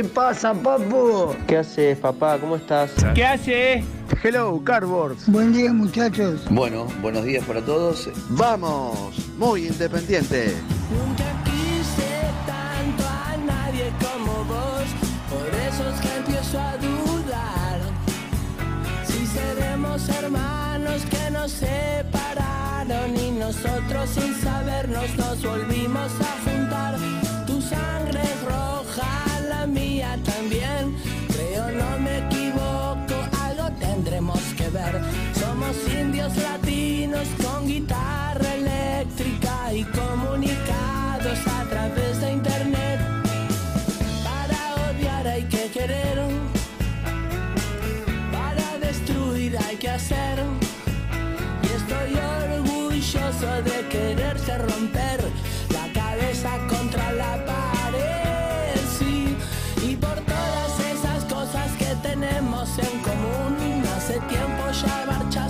¿Qué pasa, papu? ¿Qué haces, papá? ¿Cómo estás? ¿qué hace? Hello, Cardboards. Buen día muchachos. Bueno, buenos días para todos. Vamos, muy independiente. Nunca quise tanto a nadie como vos, por eso es que empiezo a dudar. Si seremos hermanos que nos separaron y nosotros sin sabernos nos volvimos a Somos indios latinos con guitarra eléctrica y comunicados a través de internet. Para odiar hay que querer, para destruir hay que hacer. Y estoy orgulloso de quererse romper la cabeza contra la pared. Y por todas esas cosas que tenemos en común, hace tiempo ya marchaste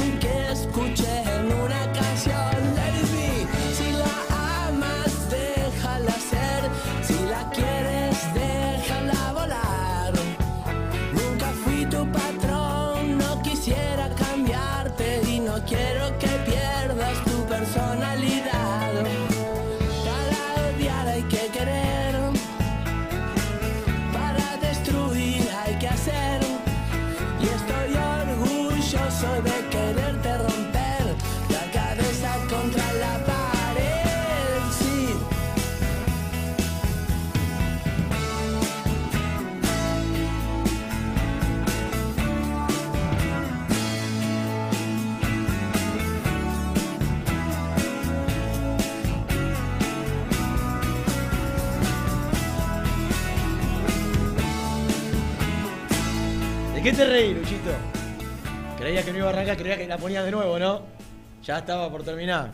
qué te reí, Luchito? Creía que no iba a arrancar, creía que la ponía de nuevo, ¿no? Ya estaba por terminar.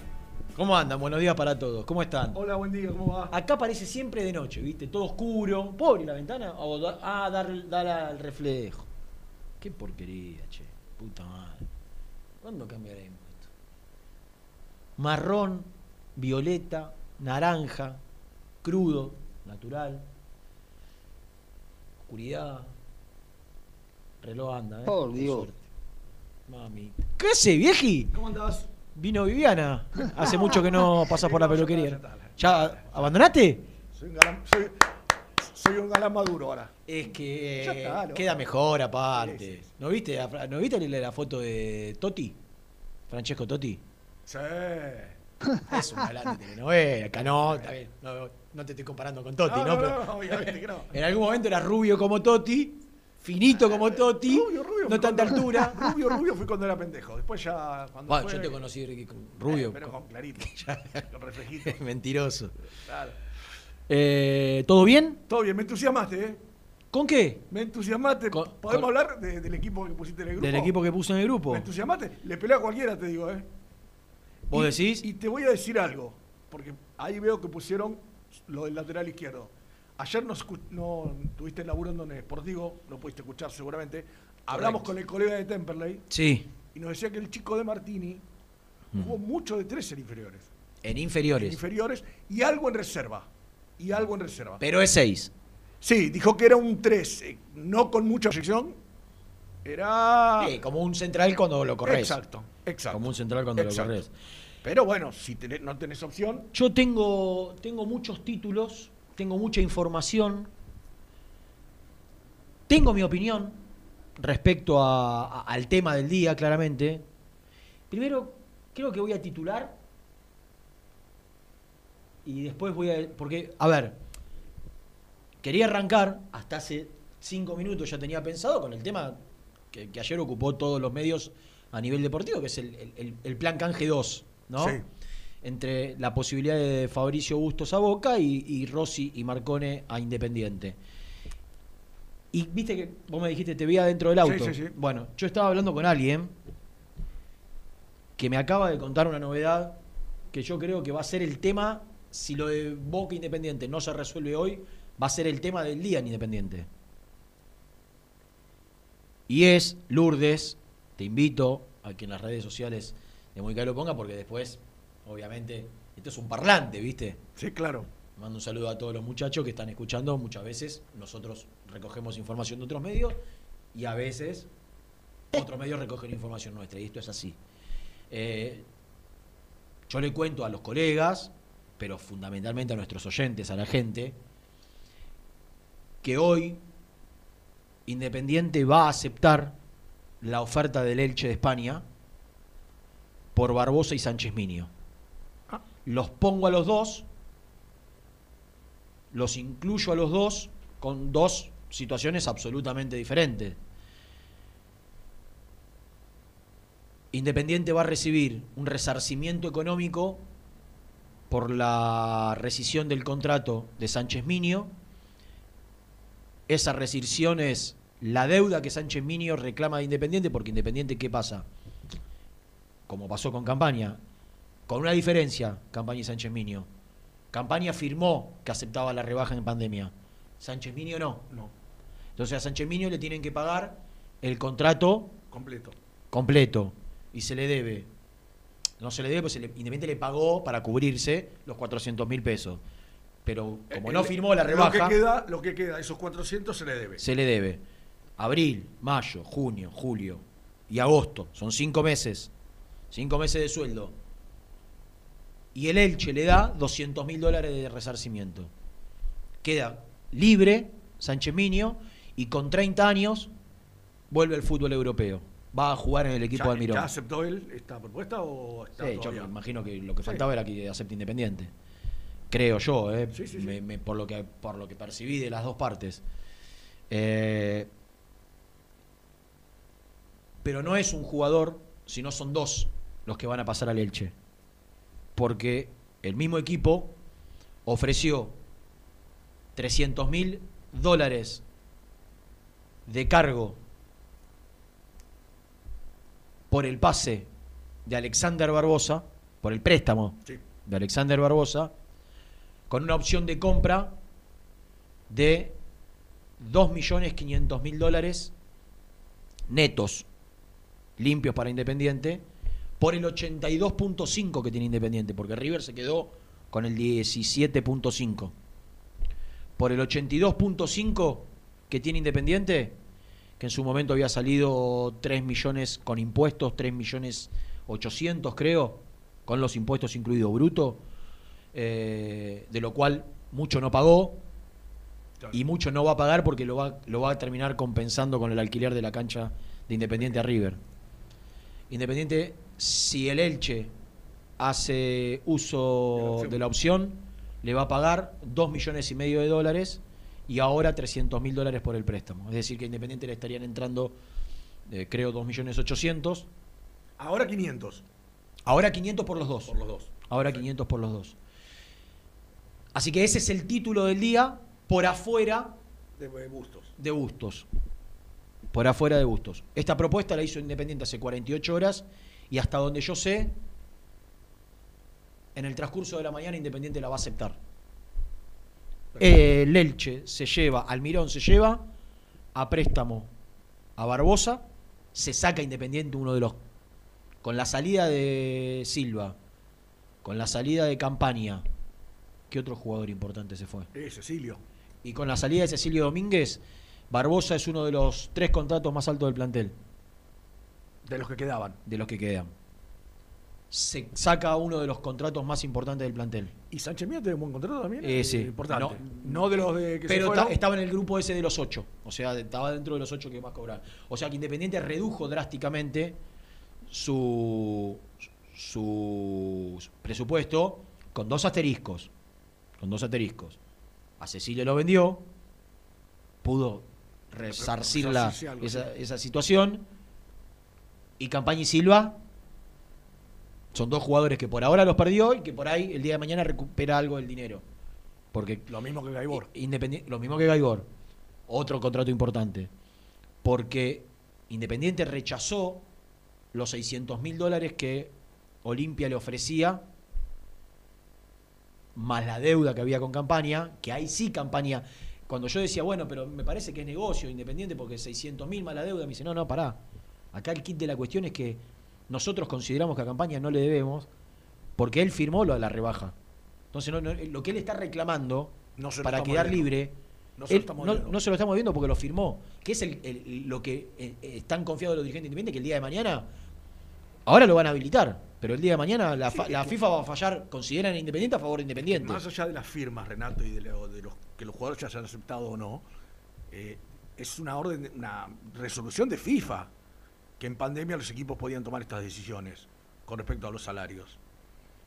¿Cómo andan? Buenos días para todos. ¿Cómo están? Hola, buen día, ¿cómo va? Acá parece siempre de noche, ¿viste? Todo oscuro. ¿Puedo abrir la ventana? O da- ah, dar, dar al reflejo. Qué porquería, che. Puta madre. ¿Cuándo cambiaremos esto? Marrón, violeta, naranja, crudo, natural. Oscuridad. Reloj anda, ¿eh? Por Dios. suerte. Mami. ¿Qué hace, vieji? ¿Cómo andás? Vino Viviana. Hace mucho que no pasas por la peluquería. ¿Ya abandonaste? Soy un galán, soy, soy un galán maduro ahora. Es que Ya está, ¿no? queda mejor aparte. Sí, sí, sí. ¿No viste, a Fra- ¿No viste la, la foto de Totti? Francesco Totti. Sí. Es un galán de telenovela. No, está bien, no, no te estoy comparando con Totti, ¿no? No, no, Pero no, obviamente que no. en algún momento era rubio como Totti, finito como Totti. Rubio, rubio, no tanta cuando- altura. Rubio, Rubio fue cuando era pendejo. Después ya. Cuando Bueno, fue- yo te conocí Ricky, Eh, rubio. pero con clarito. con reflejito. Mentiroso. Claro. Eh, ¿Todo bien? Todo bien, me entusiasmaste, ¿eh? ¿Con qué? Me entusiasmaste. Con- ¿Podemos con- hablar de- del equipo que pusiste en el grupo? Del equipo que puso en el grupo. ¿Me entusiasmaste? Le pelea a cualquiera, te digo, ¿eh? ¿Vos Y- decís? Y te voy a decir algo, porque ahí veo que pusieron lo del lateral izquierdo. Ayer no, no tuviste laburando en Sportivo, no pudiste escuchar seguramente. Hablamos con el colega de Temperley Sí. y nos decía que el chico de Martini jugó mucho de tres en inferiores. En En inferiores. inferiores y algo en reserva. Y algo en reserva. Pero es 6. Sí, dijo que era un 3, eh, no con mucha proyección. Era. Sí, como un central cuando lo corres. Exacto, exacto. Como un central cuando Exacto. lo corres. Pero bueno, si tenés- no tenés opción, Yo tengo, tengo muchos títulos, tengo mucha información, tengo mi opinión respecto a- a- al tema del día, claramente. Primero, creo que voy a titular y después voy a... Porque, a ver, quería arrancar, hasta hace cinco minutos ya tenía pensado con el tema que, ayer ocupó todos los medios a nivel deportivo, que es el- el plan Canje 2, ¿no? Sí. Entre la posibilidad de Fabricio Bustos a Boca y, y Rossi y Marcone a Independiente. Y viste que vos me dijiste, te veía dentro del auto. Sí, sí, sí. Bueno, yo estaba hablando con alguien que me acaba de contar una novedad que yo creo que va a ser el tema, si lo de Boca Independiente no se resuelve hoy, va a ser el tema del día en Independiente. Y es Lourdes, te invito a que en las redes sociales de Muy Caro lo ponga porque después, obviamente, esto es un parlante, ¿viste? sí, claro. Mando un saludo a todos los muchachos que están escuchando. Muchas veces nosotros recogemos información de otros medios y a veces otros medios recogen información nuestra. Y esto es así. Eh, yo le cuento a los colegas, pero fundamentalmente a nuestros oyentes, a la gente, que hoy Independiente va a aceptar la oferta del Elche de España por Barbosa y Sánchez Minio. Los pongo a los dos, los incluyo a los dos con dos situaciones absolutamente diferentes. Independiente va a recibir un resarcimiento económico por la rescisión del contrato de Sánchez Minio. Esa rescisión es la deuda que Sánchez Minio reclama de Independiente, porque Independiente, ¿qué pasa? Como pasó con Campaña, con una diferencia, Campaña y Sánchez Minio. Campaña firmó que aceptaba la rebaja en pandemia. Sánchez Minio no. No, Entonces a Sánchez Minio le tienen que pagar el contrato completo. completo y se le debe. No se le debe, pues se le- Independiente le pagó para cubrirse los 400 mil pesos. Pero como no El- firmó la Lo rebaja, que queda, lo que queda, esos 400 se le debe. se le debe. Abril, mayo, junio, julio y agosto. Son cinco meses. Cinco meses de sueldo. Y el Elche le da 200 mil dólares de resarcimiento. Queda libre Sánchez Minio y con 30 años vuelve al fútbol europeo. Va a jugar en el equipo ¿Ya, de Almirón. ¿Ya aceptó él esta propuesta o está Sí, yo me imagino que lo que Sí. faltaba era que acepte Independiente. Creo yo, ¿eh? Sí, sí, sí. Me- me- por, lo que, por lo que percibí de las dos partes. Eh, pero no es un jugador, sino son dos los que van a pasar al Elche. Porque el mismo equipo ofreció 300 mil dólares de cargo por el pase de Alexander Barbosa, por el préstamo Sí. de Alexander Barbosa, con una opción de compra de 2.500.000 dólares netos, limpios para Independiente, por el 82.5 que tiene Independiente, porque River se quedó con el 17.5. Por el 82.5 que tiene Independiente, que en su momento había salido 3 millones con impuestos, 3 millones 800 creo, con los impuestos incluido bruto, eh, de lo cual mucho no pagó Claro. y mucho no va a pagar porque lo va, lo va a terminar compensando con el alquiler de la cancha de Independiente a River. Independiente, si el Elche hace uso de la opción, le va a pagar 2 millones y medio de dólares y ahora 300 mil dólares por el préstamo. Es decir, que a Independiente le estarían entrando eh, creo 2.800.000. Ahora 500 Ahora 500 por los dos. por los dos. Ahora 500 por los dos. Así que ese es el título del día por afuera De, de Bustos. de Bustos. Por afuera de Bustos. Esta propuesta la hizo Independiente hace 48 horas y hasta donde yo sé, en el transcurso de la mañana Independiente la va a aceptar. Eh, el Elche se lleva, Almirón se lleva a préstamo a Barbosa, se saca Independiente uno de los... Con la salida de Silva, con la salida de Campaña, ¿qué otro jugador importante se fue? Eh, Cecilio. Y con la salida de Cecilio Domínguez, Barbosa es uno de los tres contratos más altos del plantel, De los que quedaban. de los que quedan. Se saca uno de los contratos más importantes del plantel. ¿Y Sánchez Mía tiene un buen contrato también? Eh, sí. Importante. No, No, de los de que se Pero ta- estaba en el grupo ese de los ocho. O sea, estaba dentro de los ocho que más cobraban. O sea que Independiente redujo drásticamente su, su presupuesto con dos asteriscos. Con dos asteriscos. A Cecilio lo vendió, pudo resarcir la- esa, esa situación. Y Campaña y Silva son dos jugadores que por ahora los perdió y que por ahí el día de mañana recupera algo del dinero. Porque Lo mismo que Gaibor. Independi- lo mismo que Gaigor. Otro contrato importante. Porque Independiente rechazó los 600 mil dólares que Olimpia le ofrecía, más la deuda que había con Campaña, que ahí sí Campaña. Cuando yo decía, bueno, pero me parece que es negocio Independiente porque 600 mil más la deuda, me dice, no, no, pará. Acá el kit de la cuestión es que nosotros consideramos que a Campaña no le debemos porque él firmó lo de la rebaja. Entonces, no- no- lo que él está reclamando No para quedar viendo. libre, No se lo él estamos no, se lo estamos viendo porque lo firmó. Que es el, el- lo que eh, eh, están confiados los dirigentes independientes que el día de mañana, ahora lo van a habilitar, pero el día de mañana la, fa- la FIFA va a fallar, consideran Independiente a favor de Independiente. Más allá de las firmas, Renato, y de, lo- de los que los jugadores ya se han aceptado o no, eh, es una orden, de- una resolución de FIFA que en pandemia los equipos podían tomar estas decisiones con respecto a los salarios.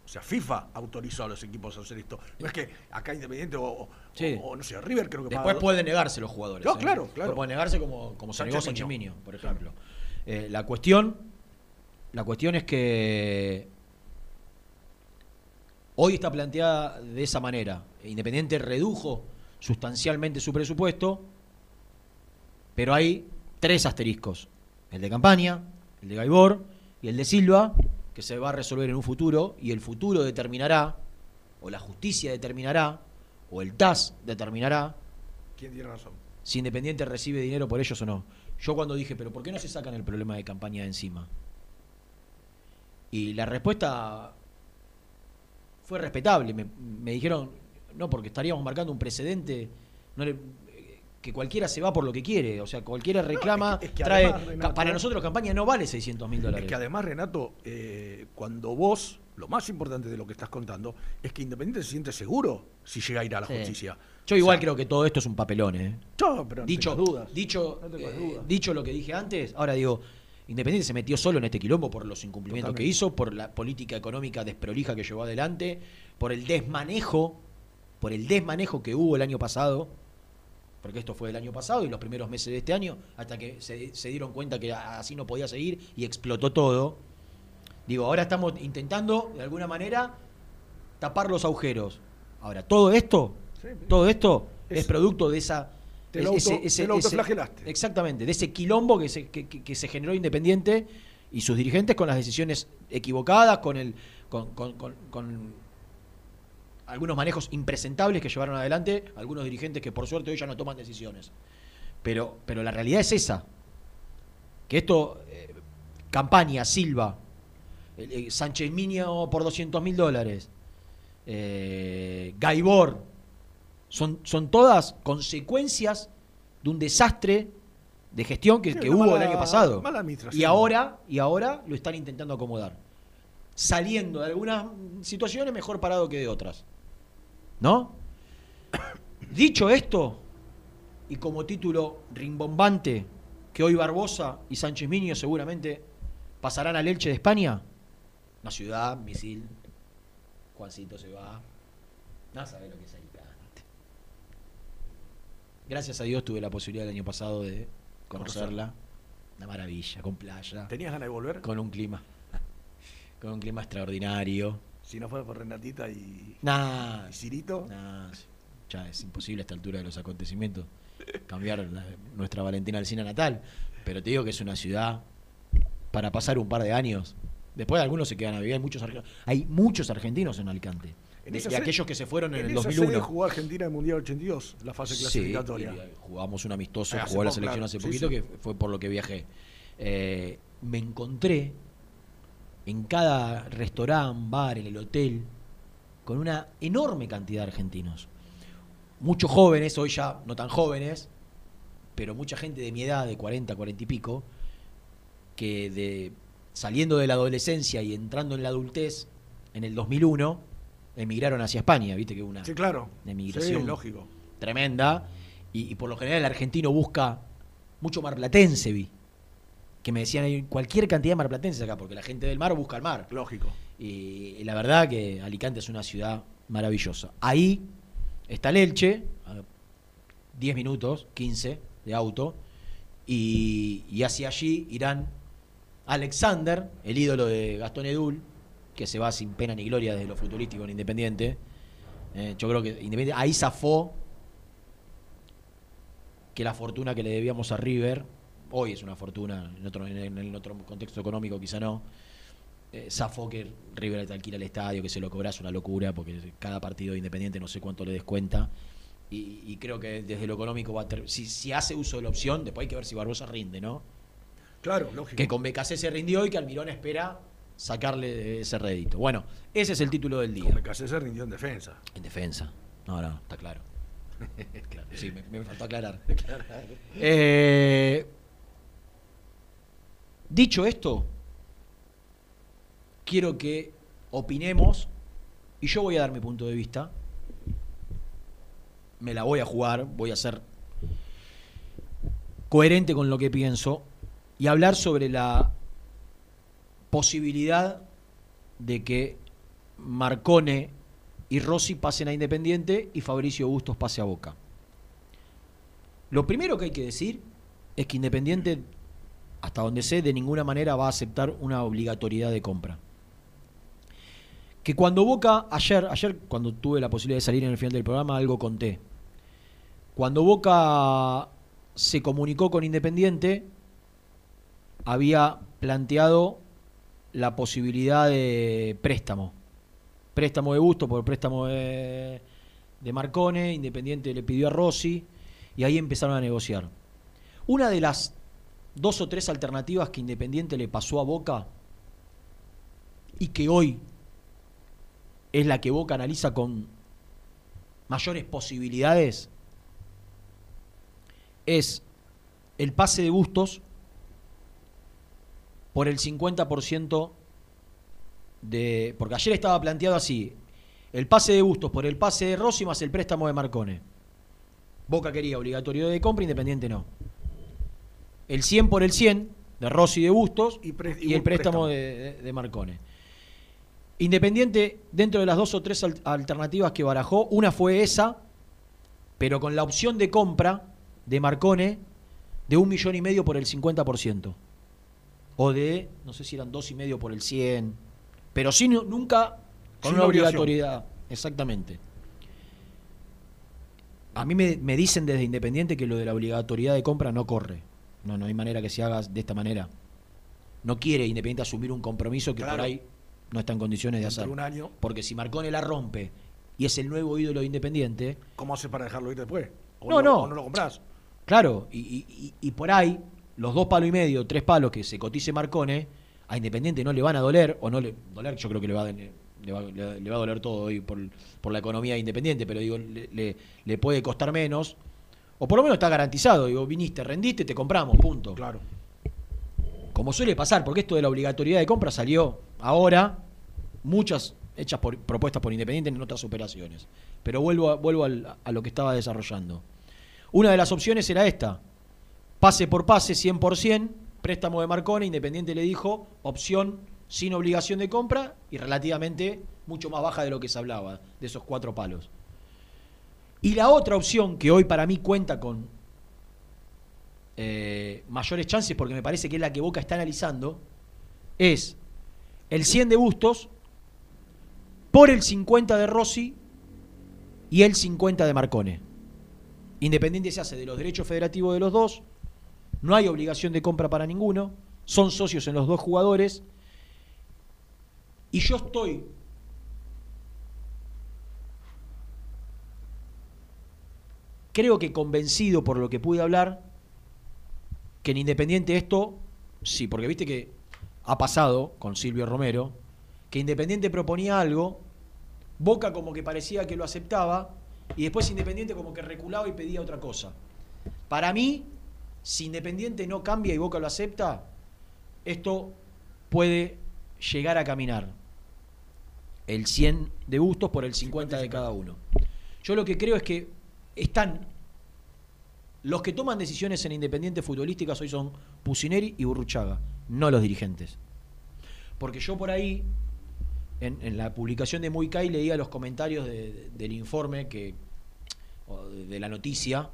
O sea, FIFA autorizó a los equipos a hacer esto. No es que acá Independiente o, o- Sí. o, no sé, River creo que Después paga- puede negarse los jugadores. No, ¿eh? claro, claro. Puede negarse como, como se negó. Miño, por ejemplo. Eh, la cuestión, la cuestión es que hoy está planteada de esa manera. Independiente redujo sustancialmente su presupuesto, pero hay tres asteriscos. El de campaña, el de Gaibor y el de Silva, que se va a resolver en un futuro, y el futuro determinará, o la justicia determinará, o el TAS determinará, ¿Quién tiene razón? si Independiente recibe dinero por ellos o no. Yo cuando dije, pero ¿por qué no se sacan el problema de campaña de encima? Y la respuesta fue respetable. Me, me dijeron, no, porque estaríamos marcando un precedente no le- que cualquiera se va por lo que quiere. O sea, cualquiera reclama, es que- es que trae... además, Renato- ca- para nosotros campaña no vale 600 mil dólares. Es que además, Renato, eh, cuando vos, lo más importante de lo que estás contando, es que Independiente se siente seguro si llega a ir a la Sí. justicia. Yo igual O sea, creo que todo esto es un papelón, ¿eh? No, pero no dicho, dudas. dicho, No eh, dudas. dicho lo que dije antes, ahora digo, Independiente se metió solo en este quilombo por los incumplimientos que hizo, por la política económica desprolija que llevó adelante, por el desmanejo, por el desmanejo que hubo el año pasado, porque esto fue el año pasado y los primeros meses de este año, hasta que se, se dieron cuenta que así no podía seguir y explotó todo. Digo, ahora estamos intentando, de alguna manera, tapar los agujeros. Ahora, todo esto, Sí, todo esto es, es- producto de esa... Te lo auto- te lo autoflagelaste. exactamente, de ese quilombo que se, que, que- que se generó Independiente y sus dirigentes con las decisiones equivocadas, con el con, con- con- con algunos manejos impresentables que llevaron adelante algunos dirigentes que por suerte hoy ya no toman decisiones. Pero, pero la realidad es esa. Que esto, eh, campaña, Silva, eh, Sánchez Miño por 200 mil dólares, eh, Gaibor, son, son todas consecuencias de un desastre de gestión que, Sí, que una hubo mala- el año pasado. Y ahora, y ahora lo están intentando acomodar. Saliendo de algunas situaciones mejor parado que de otras. ¿No? Dicho esto, y como título rimbombante, que hoy Barbosa y Sánchez Miño seguramente pasarán al Elche de España. Una ciudad, misil, Juancito se va. No sabe lo que es Alicante. Gracias a Dios tuve la posibilidad el año pasado de conocerla. Una maravilla, con playa. ¿Tenías ganas de volver? Con un clima. Con un clima extraordinario. Si no fuera por Renatita y, Nah, y Cirito. nah, ya es imposible a esta altura de los acontecimientos cambiar la- nuestra Valentina Alcina natal. Pero te digo que es una ciudad para pasar un par de años. Después algunos se quedan a vivir. Hay muchos, hay muchos argentinos en Alicante. En De, sede- aquellos que se fueron en, el esa 2001. sede jugó Argentina el Mundial 82, la fase Sí, clasificatoria. y, eh, jugamos un amistoso, Ah, jugó la selección claro. hace Sí, poquito, sí. que fue por lo que viajé. Eh, me encontré en cada restaurante, bar, en el hotel, con una enorme cantidad de argentinos. Muchos jóvenes, hoy ya no tan jóvenes, pero mucha gente de mi edad, de 40, 40 y pico, que de saliendo de la adolescencia y entrando en la adultez en el 2001, emigraron hacia España, viste que una Sí, claro. de migración Sí, lógico. tremenda. Y, y por lo general el argentino busca mucho marplatense, vi. Que me decían, hay cualquier cantidad de marplatenses acá, porque la gente del mar busca el mar. Lógico. Y, y la verdad que Alicante es una ciudad maravillosa. Ahí está el Elche, a 10 minutos, 15 de auto, y, y hacia allí irán Alexander, el ídolo de Gastón Edul, que se va sin pena ni gloria desde lo futurístico en Independiente. Eh, yo creo que Independiente ahí zafó que la fortuna que le debíamos a River, hoy es una fortuna, en otro, en, en otro contexto económico quizá no, eh, zafó que River te alquila el estadio, que se lo cobras una locura, porque cada partido de Independiente no sé cuánto le descuenta. Y, y creo que desde lo económico va a ter- si, si hace uso de la opción, después hay que ver si Barbosa rinde, ¿no? Claro, lógico. Que con BKC se rindió y que Almirón espera sacarle ese rédito. Bueno, ese es el título del día. Con BKC se rindió en defensa. En defensa. No, no, está claro. Claro, sí, me, me faltó aclarar. Eh, dicho esto, quiero que opinemos y yo voy a dar mi punto de vista. Me la voy a jugar, voy a ser coherente con lo que pienso y hablar sobre la posibilidad de que Marcone y Rossi pasen a Independiente y Fabricio Bustos pase a Boca. Lo primero que hay que decir es que Independiente, hasta donde sé, de ninguna manera va a aceptar una obligatoriedad de compra. Que cuando Boca, ayer, ayer cuando tuve la posibilidad de salir en el final del programa, algo conté. Cuando Boca se comunicó con Independiente, había planteado la posibilidad de préstamo. Préstamo de Busto por préstamo de, de Marcone, Independiente le pidió a Rossi y ahí empezaron a negociar. Una de las dos o tres alternativas que Independiente le pasó a Boca y que hoy es la que Boca analiza con mayores posibilidades es el pase de Bustos por el 50% de. Porque ayer estaba planteado así: el pase de Bustos por el pase de Rossi más el préstamo de Marcone. Boca quería obligatorio de compra, Independiente no. El 100 por el 100 de Rossi y de Bustos Y, pre- y, y el préstamo de, Marcone. Independiente, dentro de las dos o tres al- alternativas que barajó, una fue esa, pero con la opción de compra de Marcone de un millón y medio por el 50%. O de, no sé si eran dos y medio por el 100, pero sí, nu- nunca con Sin una obligación. obligatoriedad. Exactamente. A mí me, me dicen desde Independiente que lo de la obligatoriedad de compra no corre. No, no hay manera que se haga de esta manera. No quiere Independiente asumir un compromiso que por ahí no está en condiciones de hacer. un año. Porque si Marcone la rompe y es el nuevo ídolo de Independiente, ¿Cómo hace para dejarlo ir después? ¿O No, no. ¿O no lo compras? Claro, y, y- y- por ahí, los dos palos y medio, tres palos que se cotice Marcone, a Independiente no le van a doler, o no le. Doler, yo creo que le va, a- le va, le- le va a doler todo hoy por, por la economía de Independiente, pero digo, le- le puede costar menos, o por lo menos está garantizado. Digo, viniste, rendiste, te compramos, punto. Claro. Como suele pasar, porque esto de la obligatoriedad de compra salió ahora, muchas hechas por, propuestas por Independiente en otras operaciones. Pero vuelvo, a, vuelvo al- a lo que estaba desarrollando. Una de las opciones era esta, pase por pase 100%, préstamo de Marcone, Independiente le dijo, opción sin obligación de compra y relativamente mucho más baja de lo que se hablaba, de esos cuatro palos. Y la otra opción que hoy para mí cuenta con eh, mayores chances, porque me parece que es la que Boca está analizando, es el 100 de Bustos por el 50 de Rossi y el 50 de Marcone. Independiente se hace de los derechos federativos de los dos, no hay obligación de compra para ninguno, son socios en los dos jugadores, y yo estoy creo que convencido por lo que pude hablar, que en Independiente esto, sí, porque viste que ha pasado con Silvio Romero, que Independiente proponía algo, Boca como que parecía que lo aceptaba, y después Independiente como que reculaba y pedía otra cosa. Para mí, si Independiente no cambia y Boca lo acepta, esto puede llegar a caminar. El 100 de Bustos por el 50 de cada uno. Yo lo que creo es que están los que toman decisiones en Independiente futbolísticas hoy son Pusineri y Burruchaga, no los dirigentes. Porque yo por ahí, en, la publicación de Muy leía los comentarios del informe que, de, la noticia.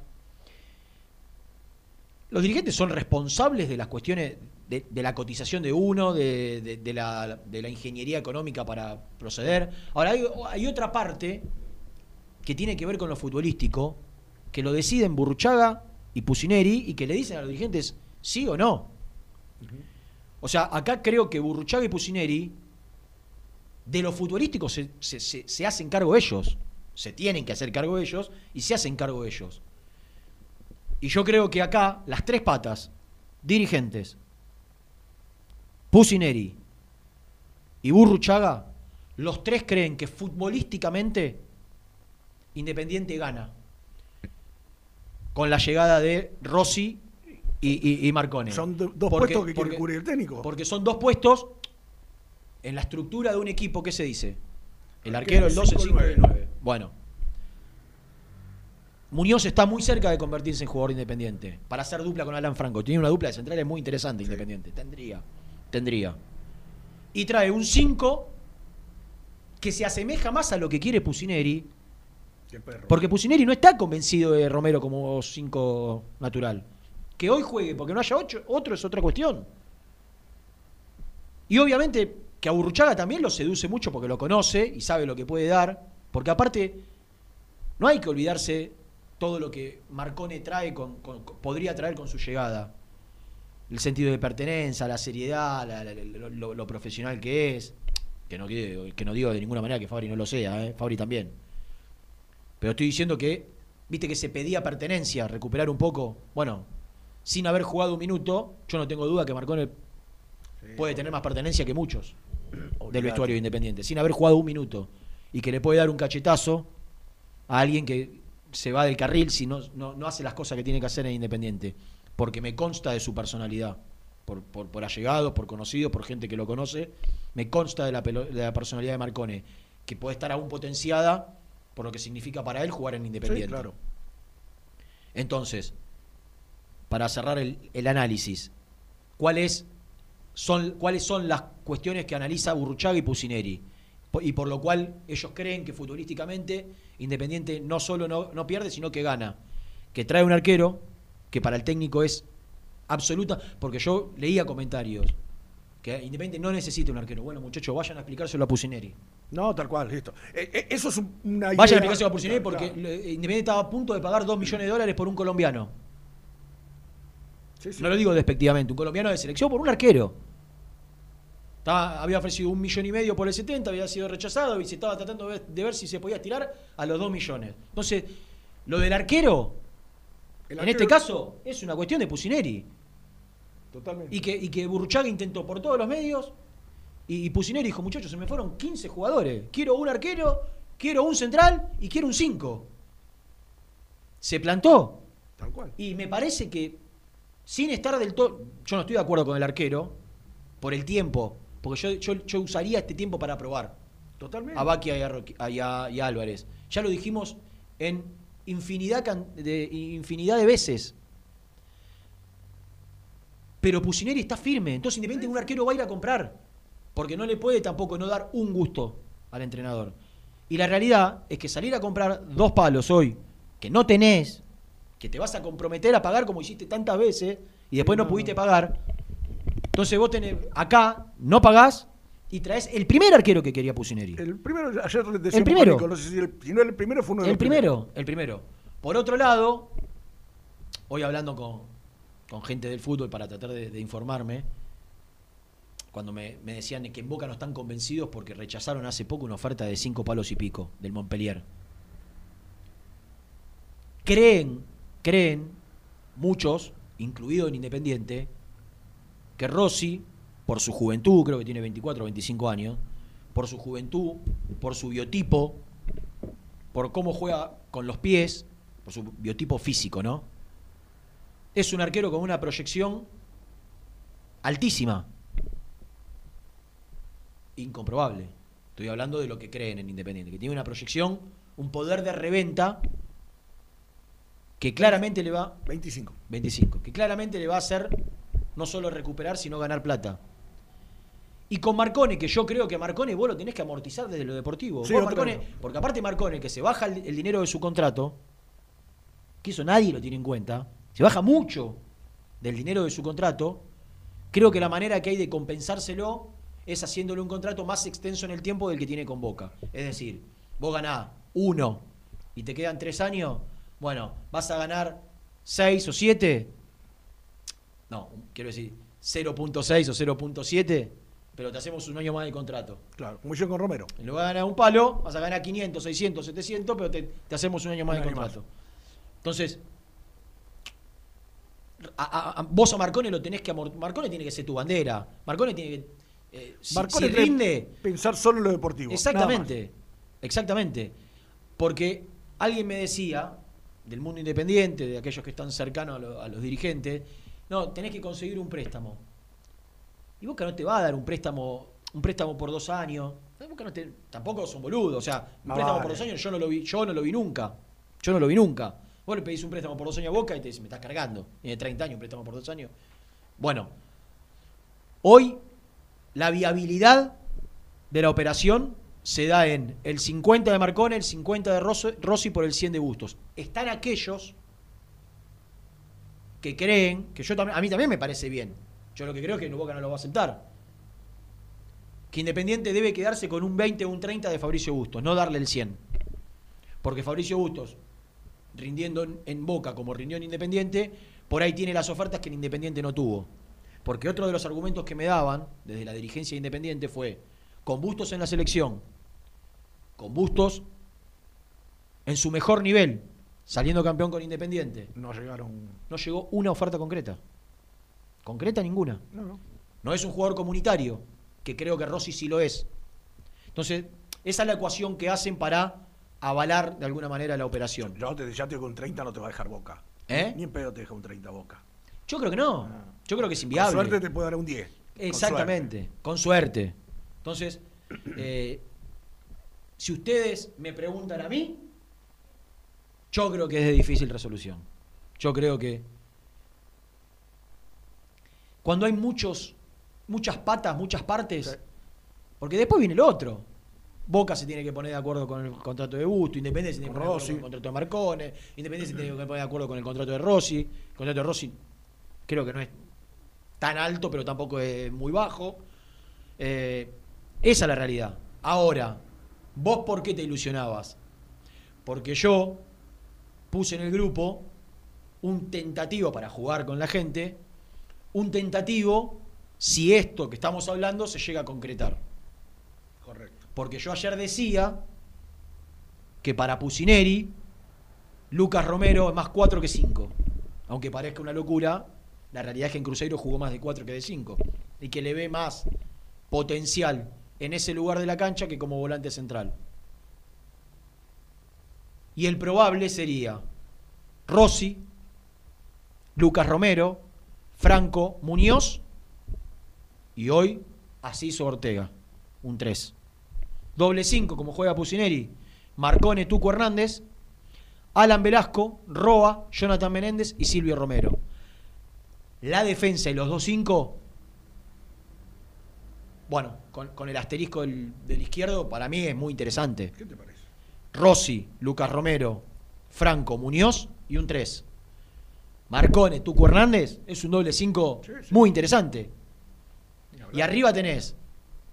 Los dirigentes son responsables de las cuestiones de, la cotización de uno, de, la, ingeniería económica para proceder. Ahora, hay otra parte que tiene que ver con lo futbolístico, que lo deciden Burruchaga y Pusineri y que le dicen a los dirigentes sí o no. O sea, acá creo que Burruchaga y Pusineri de lo futbolístico se, se, hacen cargo ellos. Se tienen que hacer cargo ellos y se hacen cargo ellos. Y yo creo que acá las tres patas, dirigentes, Pusineri y Burruchaga, los tres creen que futbolísticamente Independiente gana. Con la llegada de Rossi y, Marcone. Son dos puestos que quiere cubrir el técnico. Porque son dos puestos en la estructura de un equipo, ¿qué se dice? El arquero, el 12, el 5 y el 9. Bueno. Muñoz está muy cerca de convertirse en jugador independiente para hacer dupla con Alan Franco. Tiene una dupla de centrales muy interesante, independiente. Tendría. Tendría. Y trae un 5 que se asemeja más a lo que quiere Pusineri porque Pusineri no está convencido de Romero como cinco natural. Que hoy juegue porque no haya ocho, otro es otra cuestión. Y obviamente que a también lo seduce mucho porque lo conoce y sabe lo que puede dar. Porque aparte, no hay que olvidarse todo lo que Marcone trae con, podría traer con su llegada. El sentido de pertenencia, la seriedad, lo, profesional que es. Que no, que no digo de ninguna manera que Fabri no lo sea, ¿eh? Fabri también. Pero estoy diciendo que, viste que se pedía pertenencia, recuperar un poco. Bueno, sin haber jugado un minuto, yo no tengo duda que Marcone puede tener más pertenencia que muchos del vestuario independiente, sin haber jugado un minuto. Y que le puede dar un cachetazo a alguien que se va del carril si no, no, hace las cosas que tiene que hacer en Independiente. Porque me consta de su personalidad. Por, por, por allegados, por conocidos, por gente que lo conoce, me consta de la, de la personalidad de Marcone, que puede estar aún potenciada por lo que significa para él jugar en Independiente. claro. Entonces, para cerrar el, análisis, ¿cuáles son, ¿cuáles son las cuestiones que analiza Burruchaga y Pusineri? Y por lo cual ellos creen que futbolísticamente Independiente no solo no, no pierde, sino que gana. Que trae un arquero, que para el técnico es absoluta, porque yo leía comentarios que Independiente no necesita un arquero. Bueno, muchachos, vayan a explicárselo a Pusineri. No, tal cual, listo. Eh, eh, eso es una idea. Vayan a explicárselo a Pusineri porque Independiente estaba a punto de pagar 2 millones de dólares por un colombiano. No lo digo despectivamente, un colombiano de selección por un arquero. había ofrecido un millón y medio por el 70, había sido rechazado y se estaba tratando de ver, si se podía tirar a los 2 millones. Entonces, lo del arquero, en este caso, es una cuestión de Pusineri. Y que, y que Burruchaga intentó por todos los medios. Y, y Pusineri dijo, muchachos, se me fueron 15 jugadores. Quiero un arquero, quiero un central y quiero un 5. Se plantó. Tal cual. Y me parece que, sin estar del todo. Yo no estoy de acuerdo con el arquero, por el tiempo. Porque yo, yo, usaría este tiempo para probar. Totalmente. A Baquia y a, Álvarez. Ya lo dijimos en infinidad de, infinidad de veces pero Pusineri está firme. Entonces, independiente, un arquero va a ir a comprar. Porque no le puede tampoco no dar un gusto al entrenador. Y la realidad es que salir a comprar dos palos hoy, que no tenés, que te vas a comprometer a pagar como hiciste tantas veces, y después no, no, pudiste pagar. Entonces vos tenés acá, no pagás y traes el primer arquero que quería Pusineri. El, El primero, ayer le decíamos El primero. no sé si, el, si no el primero fue uno de los primero, el primero. Por otro lado, hoy hablando con, con gente del fútbol para tratar de, de informarme, cuando me, me decían que en Boca no están convencidos porque rechazaron hace poco una oferta de cinco palos y pico del Montpellier. Creen, creen, muchos, incluido en Independiente, que Rossi, por su juventud, creo que tiene 24 o 25 años, por su juventud, por su biotipo, por cómo juega con los pies, por su biotipo físico, ¿no? Es un arquero con una proyección altísima. Incomprobable. Estoy hablando de lo que creen en Independiente, que tiene una proyección, un poder de reventa que claramente le va 25. 25, que claramente le va a hacer no solo recuperar, sino ganar plata. Y con Marcone, que yo creo que Marcone vos lo tenés que amortizar desde lo deportivo. Sí, Vos, otra Marcone, vez. porque aparte Marcone, que se baja el, el dinero de su contrato, que eso nadie lo tiene en cuenta, se baja mucho del dinero de su contrato, creo que la manera que hay de compensárselo es haciéndole un contrato más extenso en el tiempo del que tiene con Boca. Es decir, vos ganás uno y te quedan tres años, bueno, vas a ganar seis o siete, no, quiero decir 0.6 o 0.7, pero te hacemos un año más de contrato. Claro, como yo con Romero. En lugar de ganar un palo, vas a ganar 500, 600, 700, pero te, te hacemos un año más Un de año contrato. Entonces, a, a- a- vos a Marcone lo tenés que Marcone tiene que ser tu bandera. Marcone tiene que. Eh, si, si rinde. pensar solo en lo deportivo. Exactamente. Exactamente. Porque alguien me decía, del mundo independiente, de aquellos que están cercanos a, lo- a los dirigentes, no, tenés que conseguir un préstamo. Y Boca no te va a dar un préstamo, un préstamo por dos años. Boca no te- tampoco son boludos. O sea, un Ah, préstamo por dos años yo no lo vi, yo no lo vi nunca. Yo no lo vi nunca. Vos le pedís un préstamo por dos años a Boca y te dice, me estás cargando. Tiene 30 años, un préstamo por dos años. Bueno, hoy la viabilidad de la operación se da en el 50 de Marcone, el 50 de Rossi, por el 100 de Bustos. Están aquellos que creen, que yo a mí también me parece bien. Yo lo que creo es que Boca no lo va a aceptar. Que Independiente debe quedarse con un 20 o un 30 de Fabricio Bustos, no darle el 100. Porque Fabricio Bustos, rindiendo en, en Boca como rindió en Independiente, por ahí tiene las ofertas que en Independiente no tuvo. Porque otro de los argumentos que me daban desde la dirigencia de Independiente fue, con Bustos en la selección, con Bustos en su mejor nivel, saliendo campeón con Independiente. No llegaron. no llegó una oferta concreta. Concreta ninguna. No, no. No es un jugador comunitario, que creo que Rossi sí lo es. Entonces, esa es la ecuación que hacen para avalar de alguna manera la operación. Yo te, ya te un 30 no te va a dejar boca. ¿Eh? Ni en pedo te deja un 30 boca. Yo creo que no. Yo creo que es Con inviable. suerte te puede dar un 10. Con Exactamente, con suerte. Entonces, eh, si ustedes me preguntan a mí, yo creo que es de difícil resolución. Yo creo que cuando hay muchos, muchas patas, muchas partes, Sí. porque después viene el otro. Boca se tiene que poner de acuerdo con el contrato de Busto, Independiente se tiene que Con poner de acuerdo con el contrato de Marcone, Independiente se tiene que poner de acuerdo con el contrato de Rossi. El contrato de Rossi creo que no es tan alto, pero tampoco es muy bajo. Eh, esa es la realidad. Ahora, ¿vos por qué te ilusionabas? Porque yo puse en el grupo un tentativo para jugar con la gente, un tentativo si esto que estamos hablando se llega a concretar. Correcto. Porque yo ayer decía que para Pusineri, Lucas Romero es más 4 que 5. Aunque parezca una locura, la realidad es que en Cruzeiro jugó más de 4 que de 5. Y que le ve más potencial en ese lugar de la cancha que como volante central. Y el probable sería Rossi, Lucas Romero, Franco Muñoz y hoy Asís Ortega, un 3. Doble 5 como juega Pusineri, Marcone Tuco Hernández, Alan Velasco, Roa, Jonathan Menéndez y Silvio Romero. La defensa y los dos 5, bueno, con, con el asterisco del, del izquierdo, para mí es muy interesante. ¿Qué te parece? Rossi, Lucas Romero, Franco, Muñoz y un 3. Marcone, Tuco Hernández, es un doble 5 Sí, sí. muy interesante. Y arriba tenés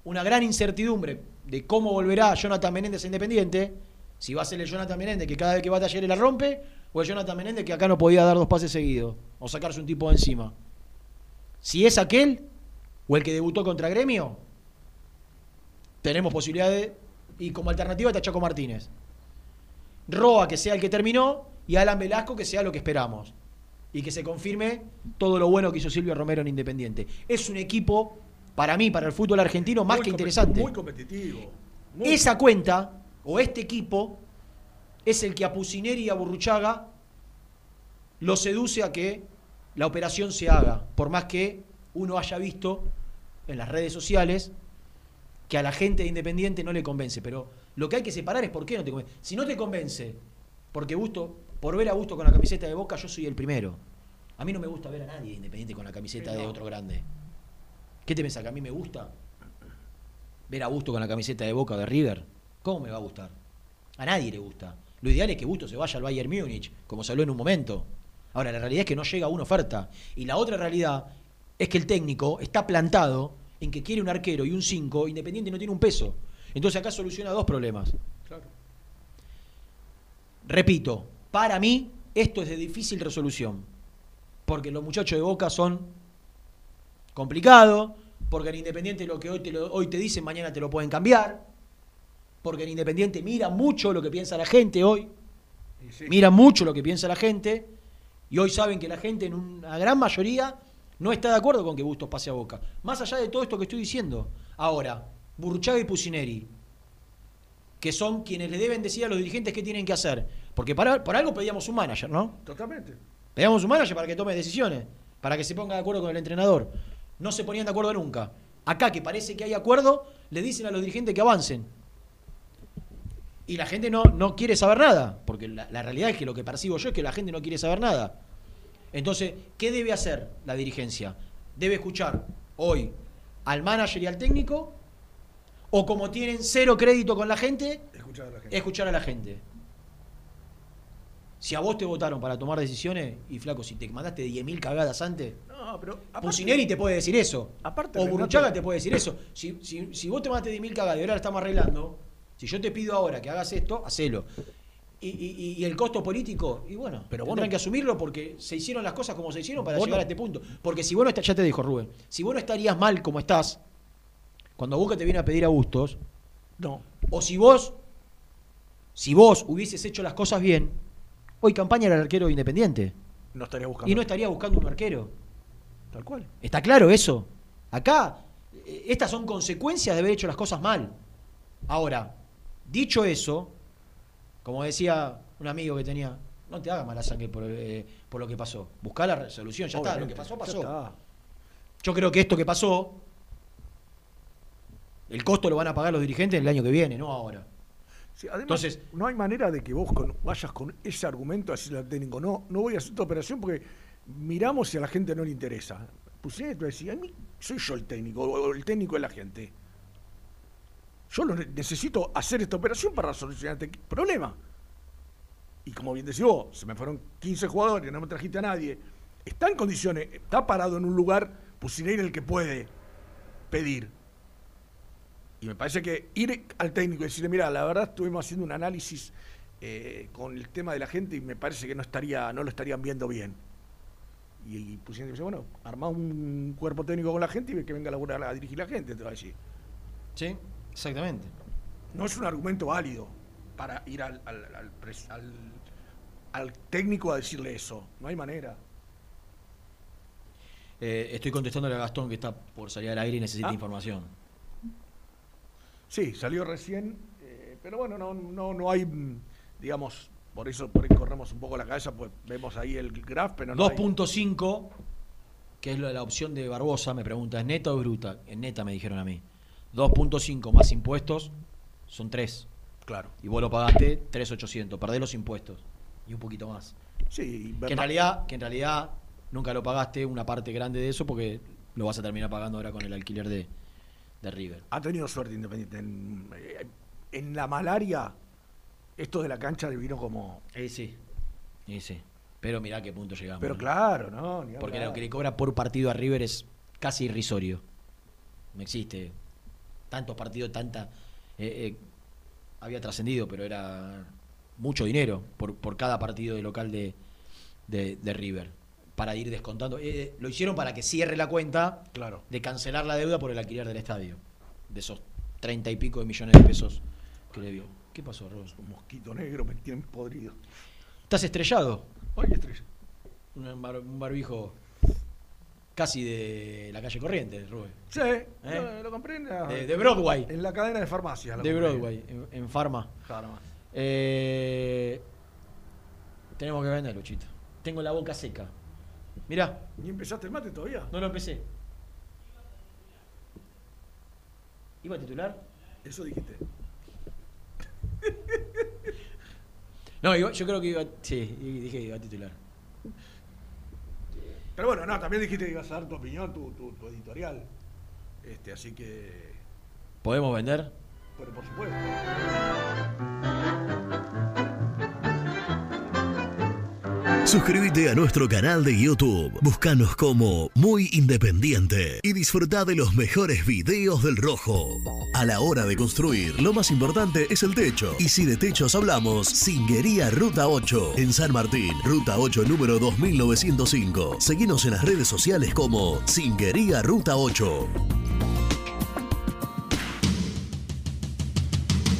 una gran incertidumbre de cómo volverá Jonathan Menéndez a Independiente. Si va a ser el Jonathan Menéndez que cada vez que va a talleres la rompe, o el Jonathan Menéndez que acá no podía dar dos pases seguidos, o sacarse un tipo de encima. Si es aquel, o el que debutó contra Gremio, tenemos posibilidad de. Y como alternativa está Chaco Martínez. Roa que sea el que terminó, y Alan Velasco que sea lo que esperamos. Y que se confirme todo lo bueno que hizo Silvio Romero en Independiente. Es un equipo, para mí, para el fútbol argentino, más Muy que interesante. Muy competitivo. Muy- Esa cuenta, o este equipo, es el que a Pusineri y a Burruchaga lo seduce a que la operación se haga, por más que uno haya visto en las redes sociales que a la gente de Independiente no le convence. Pero lo que hay que separar es por qué no te convence. Si no te convence, porque Busto, por ver a Busto con la camiseta de Boca, yo soy el primero. A mí no me gusta ver a nadie de Independiente con la camiseta de otro grande. ¿Qué te pensás? ¿Que a mí me gusta ver a Busto con la camiseta de Boca o de River? ¿Cómo me va a gustar? A nadie le gusta. Lo ideal es que Busto se vaya al Bayern Múnich, como se habló en un momento. Ahora, la realidad es que no llega a una oferta. Y la otra realidad es que el técnico está plantado en que quiere un arquero y un 5, Independiente no tiene un peso. Entonces acá soluciona dos problemas. Claro. Repito, para mí esto es de difícil resolución. Porque los muchachos de Boca son complicados, porque en Independiente lo que hoy te, lo- hoy te dicen, mañana te lo pueden cambiar, porque en Independiente mira mucho lo que piensa la gente hoy, sí. mira mucho lo que piensa la gente, y hoy saben que la gente en una gran mayoría no está de acuerdo con que Bustos pase a Boca. Más allá de todo esto que estoy diciendo. Ahora, Burruchaga y Pusineri, que son quienes le deben decir a los dirigentes qué tienen que hacer. Porque para, por algo pedíamos un manager, ¿no? Totalmente. Pedíamos un manager para que tome decisiones, para que se ponga de acuerdo con el entrenador. No se ponían de acuerdo nunca. Acá, que parece que hay acuerdo, le dicen a los dirigentes que avancen. Y la gente no, no quiere saber nada, porque la, la realidad es que lo que percibo yo es que la gente no quiere saber nada. Entonces, ¿qué debe hacer la dirigencia? Debe escuchar hoy al manager y al técnico, o como tienen cero crédito con la gente, Escuchar a la gente. escuchar a la gente. Si a vos te votaron para tomar decisiones, y flaco, si te mandaste 10.000 cagadas antes, No, pero. te puede decir eso. Aparte, o Burruchaga te puede decir eso. Si, si, si vos te mandaste 10.000 cagadas y ahora la estamos arreglando, si yo te pido ahora que hagas esto, hacelo. Y, y- y el costo político, y bueno, Pero tendrán no- que asumirlo porque se hicieron las cosas como se hicieron para llegar a este punto. Porque si vos no estás, ya te dijo Rubén, si vos no estarías mal como estás, cuando Boca te viene a pedir a Bustos, No. o si vos, si vos hubieses hecho las cosas bien, hoy campaña era el arquero independiente. No estaría buscando. Y no estaría buscando un arquero. Tal cual. ¿Está claro eso? Acá, eh, estas son consecuencias de haber hecho las cosas mal. Ahora, dicho eso, como decía un amigo que tenía, no te hagas mala sangre por, eh, por lo que pasó. Buscá la resolución, ya está. Lo que pasó, pasó. Yo creo que esto que pasó, el costo lo van a pagar los dirigentes el año que viene, no ahora. Sí, además, Entonces- no hay manera de que vos con- vayas con ese argumento a decirle al técnico, no, no voy a hacer esta operación porque miramos si a la gente no le interesa. Pues sí, tú decís, a mí soy yo el técnico, o el técnico es la gente. Yo lo ne- necesito hacer esta operación para solucionar este problema. Y como bien decís vos, se me fueron 15 jugadores, no me trajiste a nadie. Está en condiciones, está parado en un lugar, Pusineri el que puede pedir. Y me parece que ir al técnico y decirle, mira, la verdad estuvimos haciendo un análisis eh, con el tema de la gente y me parece que no estaría, no lo estarían viendo bien. Y, y Pusineri dice, bueno, armá un cuerpo técnico con la gente y que venga a laburar a dirigir la gente, te va. Sí, exactamente. No es un argumento válido para ir al, al, al al- al técnico a decirle eso. No hay manera. Eh, estoy contestándole a Gastón que está por salir al aire y necesita Ah. información. Sí, salió recién, eh, pero bueno, no, no, no hay, mm, digamos, por eso por ahí corremos un poco la cabeza, pues vemos ahí el graph, pero no hay- 2.5, que es lo de la opción de Barbosa, me pregunta, ¿es neta o bruta? En neta me dijeron a mí. 2.5 más impuestos son 3. Claro. Y vos lo pagaste 3.800, perdés los impuestos. Y un poquito más. Sí, Que en realidad, que en realidad nunca lo pagaste una parte grande de eso porque lo vas a terminar pagando ahora con el alquiler de, de River. ha tenido suerte Independiente. En, eh, en la malaria, esto de la cancha le vino como. Eh, sí. Eh, sí. Pero mirá a qué punto llegamos. Pero ¿no? claro, no. ni Porque hablar. lo que le cobra por partido a River es casi irrisorio. No existe. Tantos partidos, tanta. eh, eh, había trascendido, pero era mucho dinero por, por cada partido de local de, de, de River. Para ir descontando. Eh, lo hicieron para que cierre la cuenta Claro. de cancelar la deuda por el alquiler del estadio. De esos treinta y pico de millones de pesos que le dio. ¿Qué pasó, Ros? Un mosquito negro me tienen podrido. ¿Estás estrellado? Ay, estrella. Un, bar- un barbijo casi de la calle Corriente, Rubén. Sí, lo, lo compré en la, ¿Eh? De- de Broadway. En la cadena de farmacias. De. Broadway, en, en Pharma. Eh, tenemos que vender, Luchito. Tengo la boca seca. Mirá, ¿Ni empezaste el mate todavía? no lo empecé. ¿Iba a titular? Eso dijiste. No, iba- yo creo que iba. Sí, dije que iba a titular. Pero bueno, no, también dijiste que ibas a dar tu opinión, tu, tu, tu editorial. Este, así que. ¿Podemos vender? Pero por supuesto. Suscríbete a nuestro canal de YouTube. Búscanos como Muy Independiente y disfruta de los mejores videos del Rojo. A la hora de construir, lo más importante es el techo. Y si de techos hablamos, Singuería Ruta 8 en San Martín, Ruta 8 número 2905. Seguinos en las redes sociales como Singuería Ruta 8.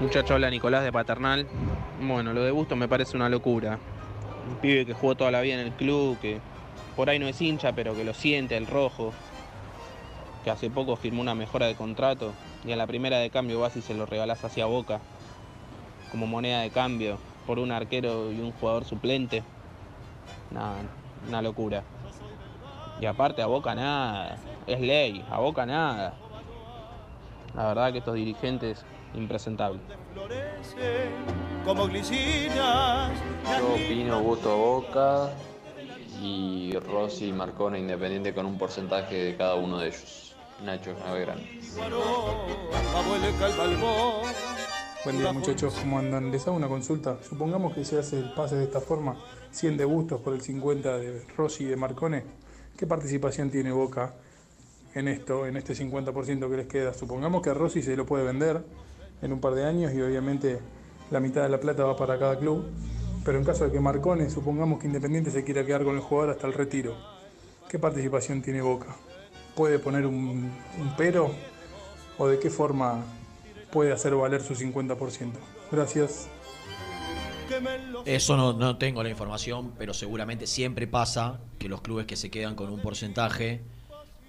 Muchacho habla Nicolás de Paternal. Bueno, lo de Busto me parece una locura. Un pibe que jugó toda la vida en el club, que por ahí no es hincha, pero que lo siente, el rojo. Que hace poco firmó una mejora de contrato y en la primera de cambio vas y se lo regalás hacia Boca. Como moneda de cambio por un arquero y un jugador suplente. Nada, una locura. Y aparte a Boca nada, es ley, a Boca nada. La verdad que estos dirigentes glicinas. Yo opino voto Boca y Rossi y Marcona Independiente con un porcentaje de cada uno de ellos. Nacho Navegrán. Buen día muchachos, ¿cómo andan? Les hago una consulta. Supongamos que se hace el pase de esta forma, 100 de Bustos por el 50 de Rossi y de Marcone. ¿Qué participación tiene Boca en esto, en este 50% que les queda? Supongamos que a Rossi se lo puede vender en un par de años y obviamente la mitad de la plata va para cada club. Pero en caso de que Marcone, supongamos que Independiente se quiera quedar con el jugador hasta el retiro, ¿qué participación tiene Boca? ¿Puede poner un, pero? ¿O de qué forma puede hacer valer su 50%? Gracias. Eso no, no tengo la información, pero seguramente siempre pasa que los clubes que se quedan con un porcentaje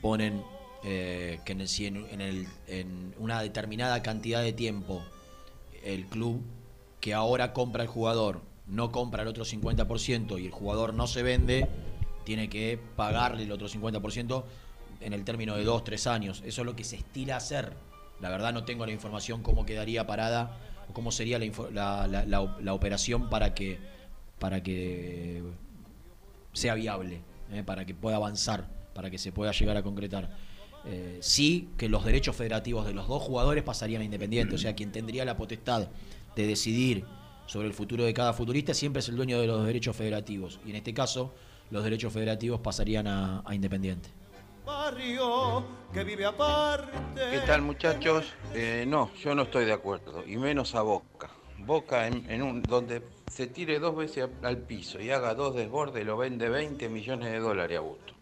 ponen eh, que en, el, si en, el- en una determinada cantidad de tiempo el club que ahora compra el jugador no compra el otro 50% y el jugador no se vende, tiene que pagarle el otro 50% en el término de 2, 3 años. Eso es lo que se estila hacer. La verdad no tengo la información cómo quedaría parada o cómo sería la operación para que, para que sea viable, eh, para que pueda avanzar, para que se pueda llegar a concretar. Eh, sí que los derechos federativos de los dos jugadores pasarían a Independiente, o sea, quien tendría la potestad de decidir sobre el futuro de cada futurista siempre es el dueño de los derechos federativos. Y en este caso, los derechos federativos pasarían a, a Independiente. barrio que vive aparte. ¿Qué tal muchachos? Eh, no, yo no estoy de acuerdo, y menos a Boca. Boca en, en un donde se tire dos veces al- al piso y haga dos desbordes, lo vende 20 millones de dólares a gusto.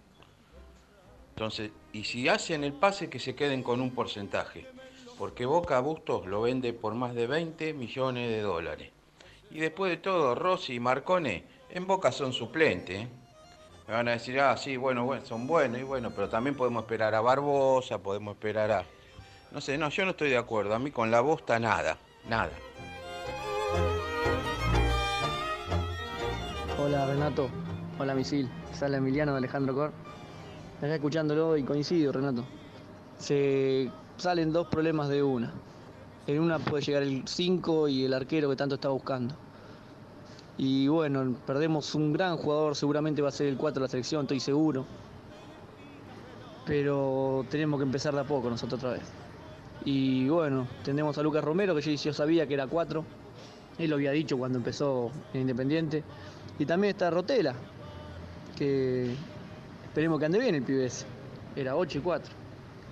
Entonces, y si hacen el pase, que se queden con un porcentaje, porque Boca Bustos lo vende por más de 20 millones de dólares. Y después de todo, Rossi y Marcone en Boca son suplentes. ¿eh? Me van a decir, ah, sí, bueno, bueno, son buenos y bueno, pero también podemos esperar a Barbosa, podemos esperar a... No sé, no, yo no estoy de acuerdo. A mí con la bosta nada, nada. Hola Renato, hola Misil, sale Emiliano de Alejandro Cor. Acá escuchándolo y coincido Renato. Se salen dos problemas de una. En una puede llegar el 5 y el arquero que tanto está buscando. Y bueno, perdemos un gran jugador, seguramente va a ser el 4 de la selección, estoy seguro. Pero tenemos que empezar de a poco nosotros otra vez. Y bueno, tenemos a Lucas Romero, que yo, yo sabía que era 4. Él lo había dicho cuando empezó en Independiente. Y también está Rotela, que esperemos que ande bien el pibe ese. Era 8 y 4.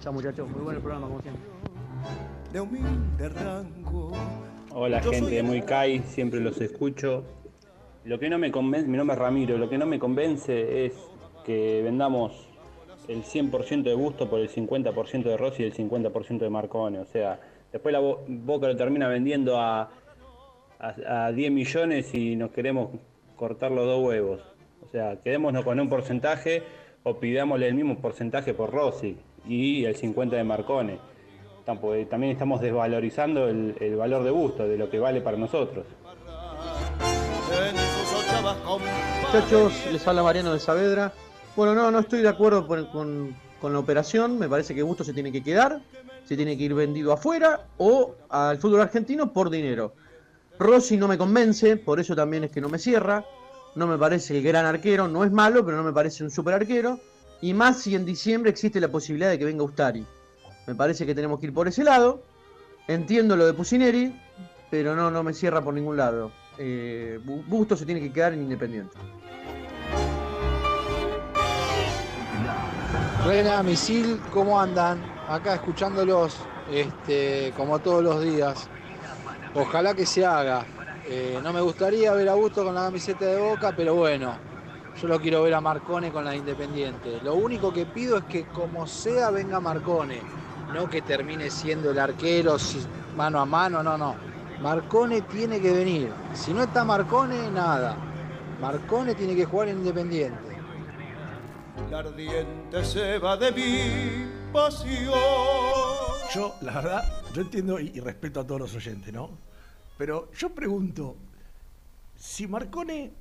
Chao muchachos, muy bueno el programa como siempre. De humilde rango. Hola Yo gente, el- muy Kai, siempre los escucho. Lo que no me convence, mi nombre es Ramiro, lo que no me convence es que vendamos el 100% de Busto por el 50% de Rossi y el 50% de Marcone. O sea, después la Bo- Boca lo termina vendiendo a, a, a 10 millones y nos queremos cortar los dos huevos. O sea, quedémonos con un porcentaje o pidámosle el mismo porcentaje por Rossi y el 50% de Marcone. Tampoco- También estamos desvalorizando el, valor de Busto, de lo que vale para nosotros. Muchachos, les habla Mariano de Saavedra. Bueno, no, no estoy de acuerdo con, con la operación. Me parece que Busto se tiene que quedar, se tiene que ir vendido afuera o al fútbol argentino por dinero. Rossi no me convence, por eso también es que no me cierra. No me parece el gran arquero, no es malo, pero no me parece un super arquero. Y más si en diciembre existe la posibilidad de que venga Ustari. Me parece que tenemos que ir por ese lado. Entiendo lo de Pusineri, pero no, no me cierra por ningún lado. Eh, Bu- Busto se tiene que quedar en Independiente. Rena, Misil, ¿cómo andan? Acá escuchándolos este, como todos los días. Ojalá que se haga. Eh, no me gustaría ver a Gusto con la camiseta de Boca, pero bueno, yo lo quiero ver a Marcone con la de Independiente. Lo único que pido es que como sea venga Marcone, no que termine siendo el arquero si- mano a mano, no, no. Marcone tiene que venir. Si no está Marcone, nada. Marcone tiene que jugar en Independiente. La ardiente se va de mi pasión. Yo, la verdad, yo entiendo y, y respeto a todos los oyentes, ¿no? Pero yo pregunto, si Marcone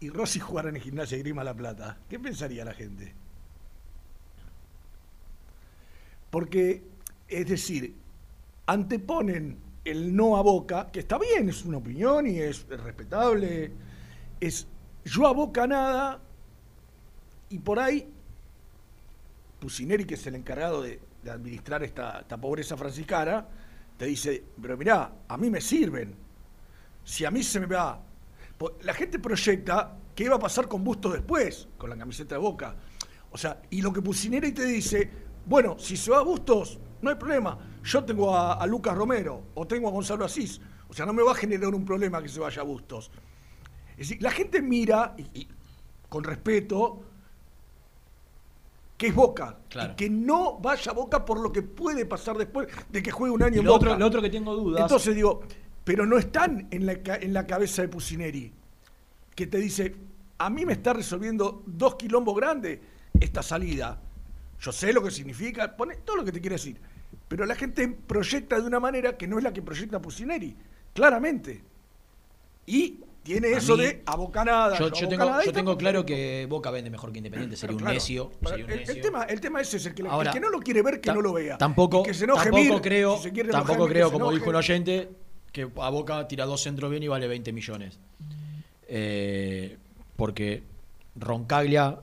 y Rossi jugaran en Gimnasia y Grima La Plata, ¿qué pensaría la gente? Porque, es decir, anteponen el no a Boca, que está bien, es una opinión y es respetable, es yo a Boca nada, y por ahí Pusineri, que es el encargado de, administrar esta, esta pobreza franciscana, te dice, pero mirá, a mí me sirven. Si a mí se me va... La gente proyecta qué va a pasar con Bustos después, con la camiseta de Boca. O sea, y lo que Pusineri te dice, bueno, si se va a Bustos, no hay problema. Yo tengo a, a Lucas Romero o tengo a Gonzalo Asís. O sea, no me va a generar un problema que se vaya a Bustos. Es decir, la gente mira, con respeto, que es Boca. Claro. Y que no vaya a Boca por lo que puede pasar después de que juegue un año Y en lo Boca. otro- lo otro que tengo dudas- Entonces digo, pero no están en la, en la cabeza de Pusineri, que te dice, a mí me está resolviendo dos quilombos grandes esta salida. Yo sé lo que significa, pone todo lo que te quiere decir. Pero la gente proyecta de una manera que no es la que proyecta Pusineri, claramente. Y tiene A eso mí- de abocanada. Yo, yo tengo, yo tengo claro que Boca vende mejor que Independiente, sería un necio. pero sería un el, el tema, el tema ese es el que, el Ahora, que no lo quiere ver, que no lo vea. Tampoco, que se enoje tampoco creo, si se quiere enojar tampoco creo como dijo un oyente, que a Boca tira dos centros bien y vale 20 millones. Eh, porque Roncaglia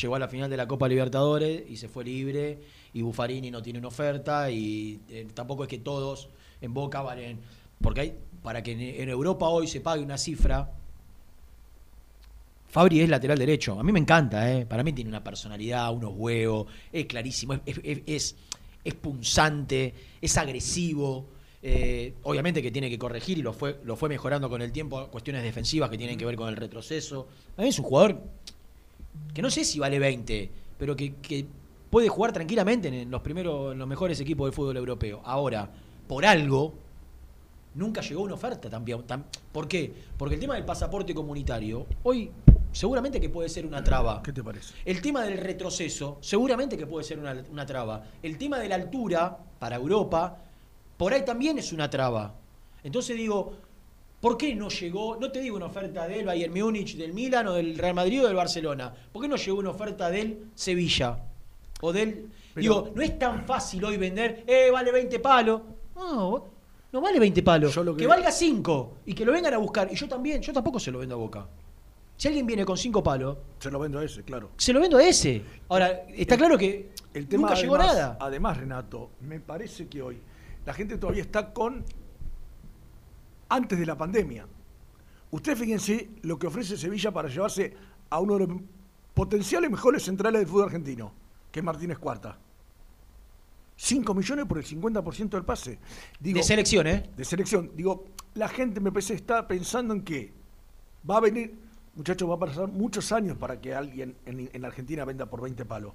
llegó a la final de la Copa Libertadores y se fue libre y Buffarini no tiene una oferta y eh, tampoco es que todos en Boca valen porque hay para que en, Europa hoy se pague una cifra Fabri es lateral derecho. A mí me encanta, ¿eh? Para mí tiene una personalidad, unos huevos, es clarísimo, es- es punzante, es agresivo. eh, obviamente que tiene que corregir y lo fue, lo fue mejorando con el tiempo, cuestiones defensivas que tienen que ver con el retroceso. A mí es un jugador que no sé si vale 20, pero que, que puede jugar tranquilamente en los primeros, en los mejores equipos del fútbol europeo. Ahora, por algo, nunca llegó una oferta tan, tan- ¿Por qué? Porque el tema del pasaporte comunitario, hoy seguramente que puede ser una traba. ¿Qué te parece? El tema del retroceso, seguramente que puede ser una, una traba. El tema de la altura para Europa, por ahí también es una traba. Entonces digo, ¿por qué no llegó, no te digo una oferta del Bayern Múnich, del Milan o del Real Madrid o del Barcelona? ¿Por qué no llegó una oferta del Sevilla? O del... Pero- digo, no es tan fácil hoy vender, eh, vale 20 palos. No, no vale 20 palos. Yo lo que... que- valga 5 y que lo vengan a buscar. Y yo también, yo tampoco se lo vendo a Boca. Si alguien viene con 5 palos, Se lo vendo a ese, claro. se lo vendo a ese. Ahora, está claro que El tema nunca llegó además- nada. Además, Renato, me parece que hoy la gente todavía está con antes de la pandemia. Ustedes fíjense lo que ofrece Sevilla para llevarse a uno de los potenciales mejores centrales del fútbol argentino, que es Martínez Cuarta. 5 millones por el 50% del pase. Digo, de selección, ¿eh? de selección. Digo, la gente me parece está pensando en que va a venir, muchachos, va a pasar muchos años para que alguien en, en Argentina venda por 20 palos.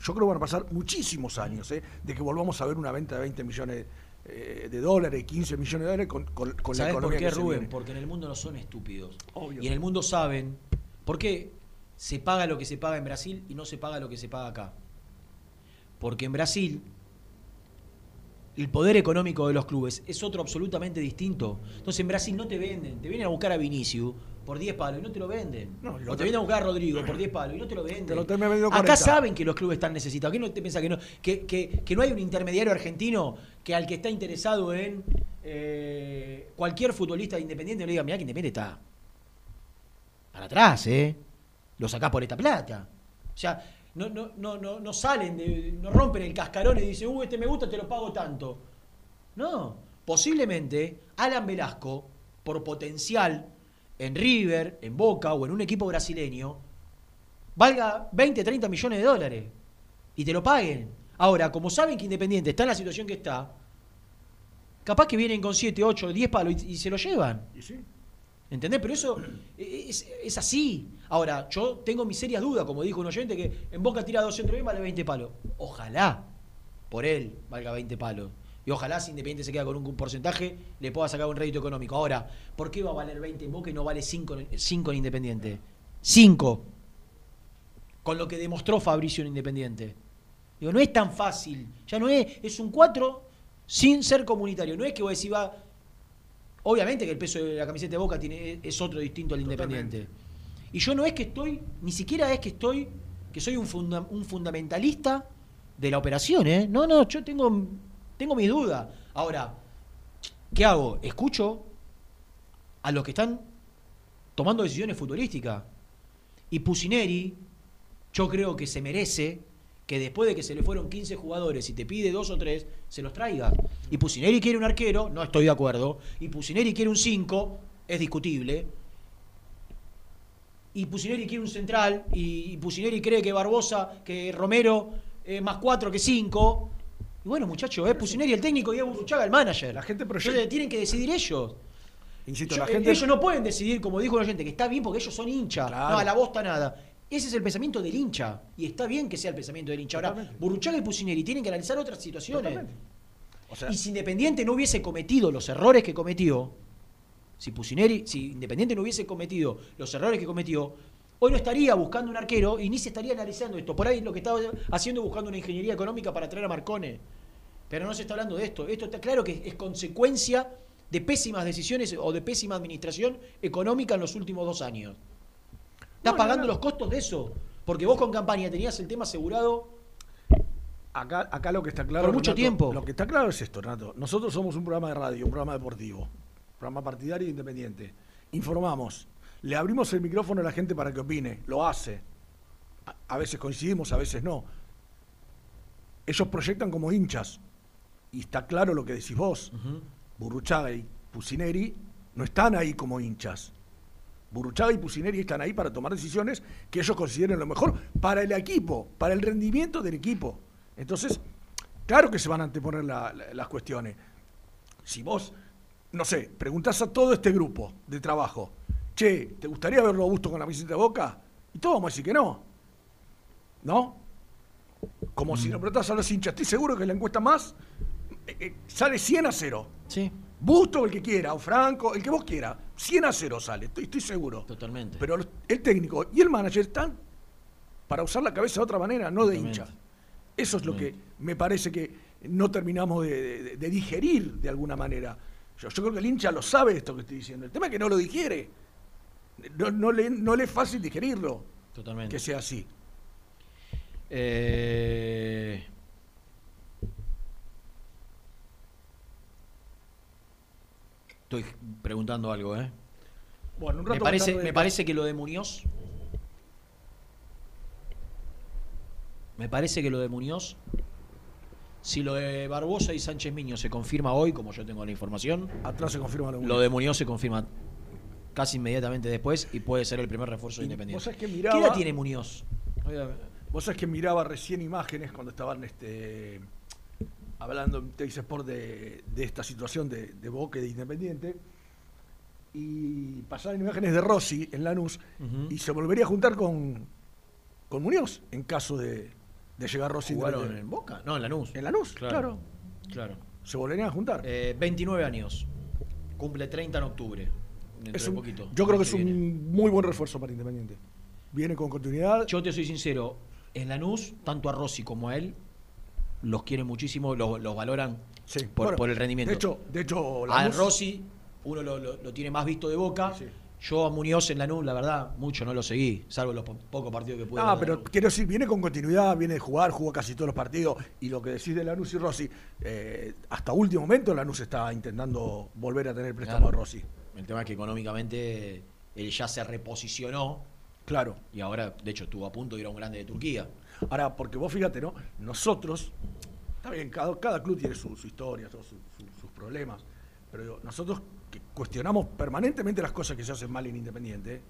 Yo creo que van a pasar muchísimos años, ¿eh? de que volvamos a ver una venta de 20 millones eh, de dólares, 15 millones de dólares con, con- con la ¿Sabes por economía qué, Rubén? Porque en el mundo no son estúpidos. Obvio. Y en el mundo saben por qué se paga lo que se paga en Brasil y no se paga lo que se paga acá. Porque en Brasil el poder económico de los clubes es otro absolutamente distinto. Entonces en Brasil no te venden, te vienen a buscar a Vinicius por 10 palos y no te lo venden. No, y lo o te vienen a buscar a Rodrigo por 10 palos y no te lo venden. Te lo Acá 40. saben que los clubes están necesitados. ¿Qué no te piensa que no, que, que- que no hay un intermediario argentino que al que está interesado en eh, cualquier futbolista de independiente le diga, mirá que Independiente está para atrás, ¿eh? Lo sacás por esta plata. O sea, no, no, no, no, no salen, de, no rompen el cascarón y dicen, uh, este me gusta, te lo pago tanto. No, posiblemente Alan Velasco, por potencial en River, en Boca o en un equipo brasileño, valga 20, 30 millones de dólares y te lo paguen. Ahora, como saben que Independiente está en la situación que está, capaz que vienen con 7, 8, 10 palos y, se lo llevan. ¿Y sí? ¿Entendés? Pero eso es, así. Ahora, yo tengo mis serias dudas, como dijo un oyente, que en Boca tira 200 bien, vale 20 palos. Ojalá por él valga 20 palos. Y ojalá si Independiente se queda con un porcentaje, le pueda sacar un rédito económico. Ahora, ¿por qué va a valer 20 en Boca y no vale 5, en- 5 en Independiente? 5. Con lo que demostró Fabricio en Independiente. Digo, no es tan fácil. Ya no es, es un 4 sin ser comunitario. No es que vos decís, va, Obviamente que el peso de la camiseta de Boca tiene, es otro distinto al Independiente. Y yo no es que estoy, ni siquiera es que estoy, que soy un, funda- un fundamentalista de la operación, ¿eh? No, no, yo tengo, tengo mis dudas. Ahora, ¿qué hago? Escucho a los que están tomando decisiones futbolísticas. Y Pusineri, yo creo que se merece que después de que se le fueron 15 jugadores y te pide dos o tres, se los traiga. Y Pusineri quiere un arquero, no estoy de acuerdo. Y Pusineri quiere un 5, es discutible. Y Pusineri quiere un central. Y Pusineri cree que Barbosa, que Romero, eh, más 4 que 5. Y bueno, muchachos, es Pusineri el técnico y es Burruchaga el manager. La gente Entonces tienen que decidir ellos. Insisto, Yo- la gente. Ellos no pueden decidir, como dijo el oyente, que está bien porque ellos son hinchas. Claro. No, a la bosta nada. Ese es el pensamiento del hincha. Y está bien que sea el pensamiento del hincha. Ahora, Burruchaga y Pusineri tienen que analizar otras situaciones. Totalmente. O sea, y si Independiente no hubiese cometido los errores que cometió, si Pusineri, si Independiente no hubiese cometido los errores que cometió, hoy no estaría buscando un arquero y ni se estaría analizando esto. Por ahí lo que estaba haciendo es buscando una ingeniería económica para traer a Marcone. Pero no se está hablando de esto. Esto está claro que es consecuencia de pésimas decisiones o de pésima administración económica en los últimos dos años. Estás No, pagando no, no. los costos de eso. Porque vos con campaña tenías el tema asegurado Acá, acá lo que está claro. Por mucho Renato, tiempo. Lo que está claro es esto, Renato. Nosotros somos un programa de radio, un programa deportivo, un programa partidario e independiente. Informamos. Le abrimos el micrófono a la gente para que opine. Lo hace. A, a veces coincidimos, a veces no. Ellos proyectan como hinchas. Y está claro lo que decís vos. Burruchaga y Pusineri no están ahí como hinchas. Burruchaga y Pusineri están ahí para tomar decisiones que ellos consideren lo mejor para el equipo, para el rendimiento del equipo. Entonces, claro que se van a anteponer la- la- las cuestiones. Si vos, no sé, preguntás a todo este grupo de trabajo, che, ¿te gustaría verlo a gusto con la camiseta de boca? Y todos vamos a decir que no. ¿No? Como si le preguntás a los hinchas, estoy seguro que la encuesta más eh, eh, sale 100 a 0. Sí. Busto, el que quiera, o Franco, el que vos quieras. 100 a 0 sale, estoy, estoy seguro. Totalmente. Pero el técnico y el manager están para usar la cabeza de otra manera, no de hincha. Eso es lo que me parece que no terminamos de, de- de digerir de alguna manera. Yo, yo creo que el hincha lo sabe esto que estoy diciendo. El tema es que no lo digiere. No, no le, no le es fácil digerirlo. Totalmente. Que sea así. Eh, Estoy preguntando algo, ¿eh? Bueno, un Me rato parece, más tarde- me parece que lo de Muñoz. Me parece que lo de Muñoz. Si lo de Barbosa y Sánchez Miño se confirma hoy, como yo tengo la información. Atrás se confirma lo de Lo de Muñoz se confirma casi inmediatamente después y puede ser el primer refuerzo de Y Independiente. vos sabés que ¿Qué edad tiene Muñoz? Vos sabés que miraba recién imágenes cuando estaban este, hablando en Teis Sport de, de esta situación de, de Boca y de Independiente. Y pasaban imágenes de Rossi en Lanús y se volvería a juntar con, con Muñoz en caso de, de llegar Rossi. ¿Jugaron en Boca? No, en Lanús. En Lanús, claro. Claro. Se volverían a juntar. Eh, 29 años. Cumple 30 en octubre. Es un- poquito. yo creo que es viene. un muy buen refuerzo para Independiente. Viene con continuidad. Yo te soy sincero, en Lanús, tanto a Rossi como a él, los quieren muchísimo, los, los valoran por, Bueno, por el rendimiento. De hecho, de hecho a Rossi, uno lo, lo- lo tiene más visto de boca. Yo a Muñoz en Lanús, la verdad, mucho no lo seguí, salvo los po- pocos partidos que pude. Ah, pero quiero decir, viene con continuidad, viene de jugar, jugó casi todos los partidos. Y lo que decís de Lanús y Rossi, eh, hasta último momento Lanús está intentando volver a tener el préstamo Claro. de Rossi. El tema es que económicamente él ya se reposicionó. Claro. Y ahora, de hecho, estuvo a punto de ir a un grande de Turquía. Ahora, porque vos fíjate, ¿no? Nosotros, está bien, cada, cada club tiene su, su historia, todos su- su- sus problemas. Pero digo, nosotros que cuestionamos permanentemente las cosas que se hacen mal en Independiente.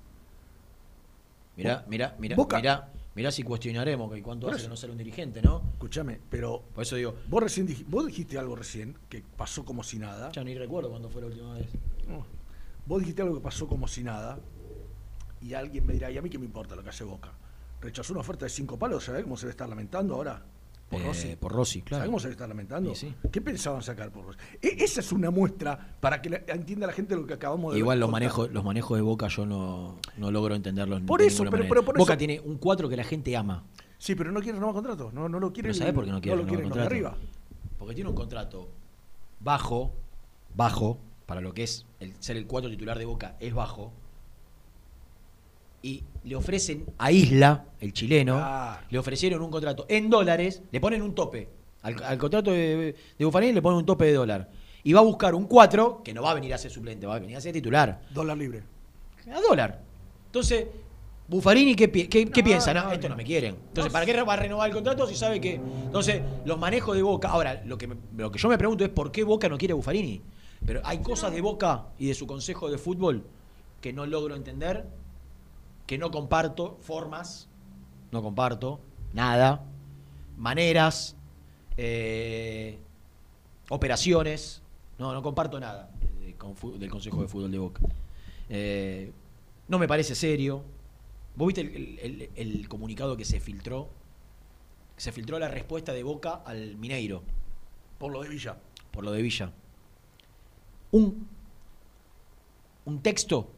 Mirá, mirá, mirá, Boca. mirá, mirá si cuestionaremos que cuánto hace de no ser un dirigente, ¿no? Escúchame, pero. Por eso digo. Vos recién dij- vos dijiste algo recién que pasó como si nada. Ya ni recuerdo cuándo fue la última vez. No. Vos dijiste algo que pasó como si nada. Y alguien me dirá, ¿y a mí qué me importa lo que hace Boca? Rechazó una oferta de cinco palos, ¿sabés cómo se debe estar lamentando ahora? Por Eh, Rossi. por Rossi, claro. ¿Sabés cómo se debe estar lamentando? Sí, ¿Qué pensaban sacar por Rossi? E- esa es una muestra para que la- entienda la gente lo que acabamos de Igual los manejos, los manejos de Boca yo no, no logro entenderlos Por eso, pero- pero por Boca eso- tiene un 4 que la gente ama. Sí, pero no quiere renovar contrato. No, no lo quiere. ¿Pero sabés por qué no quiere lo renovar contrato? arriba. Porque tiene un contrato bajo, bajo, para lo que es el, ser el 4 titular de Boca, es bajo. Y le ofrecen a Isla, el chileno, Claro. le ofrecieron un contrato en dólares, le ponen un tope. Al, al contrato de, de Buffarini le ponen un tope de dólar. Y va a buscar un 4 que no va a venir a ser suplente, va a venir a ser titular. Dólar libre. A dólar. Entonces, Buffarini, ¿qué, qué- qué piensa? No, esto no me quieren. Entonces, ¿para qué va a renovar el contrato si sabe que.? Entonces, los manejos de Boca. Ahora, lo que, me- lo que yo me pregunto es por qué Boca no quiere a Buffarini. Pero hay cosas de Boca y de su consejo de fútbol que no logro entender, que no comparto, formas, no comparto, nada, maneras, eh, operaciones, no, no comparto nada fu- del consejo de fútbol de Boca. Eh, no me parece serio. ¿Vos viste el, el- el comunicado que se filtró? Se filtró la respuesta de Boca al Mineiro. Por lo de Villa. Por lo de Villa. Un, un texto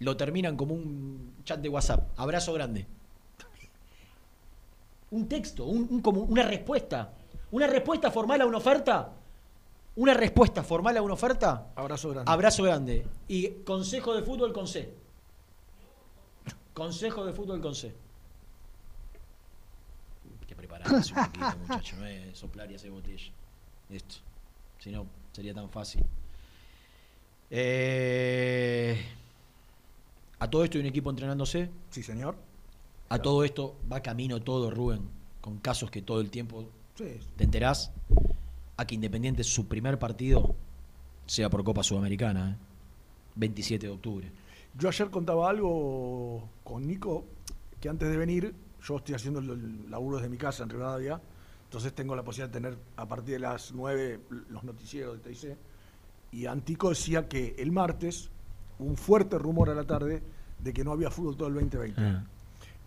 lo terminan como un chat de WhatsApp. Abrazo grande. Un texto, un- un como una respuesta. Una respuesta formal a una oferta una respuesta formal a una oferta, Abrazo grande. abrazo grande. Y consejo de fútbol con C. Consejo de fútbol con C. Hay que prepararse un poquito, muchacho. No es soplar y hacer botella. Esto. Si no, sería tan fácil. Eh, a todo esto hay un equipo entrenándose. Sí, señor. A todo esto va camino todo, Rubén, con casos que todo el tiempo Sí. te enterás. A que Independiente su primer partido sea por Copa Sudamericana, ¿eh? 27 de octubre. Yo ayer contaba algo con Nico, que antes de venir, yo estoy haciendo el- laburo desde mi casa en Rivadavia, entonces tengo la posibilidad de tener a partir de las 9 los noticieros de TIC, y Antico decía que el martes un fuerte rumor a la tarde de que no había fútbol todo el 2020. Ah.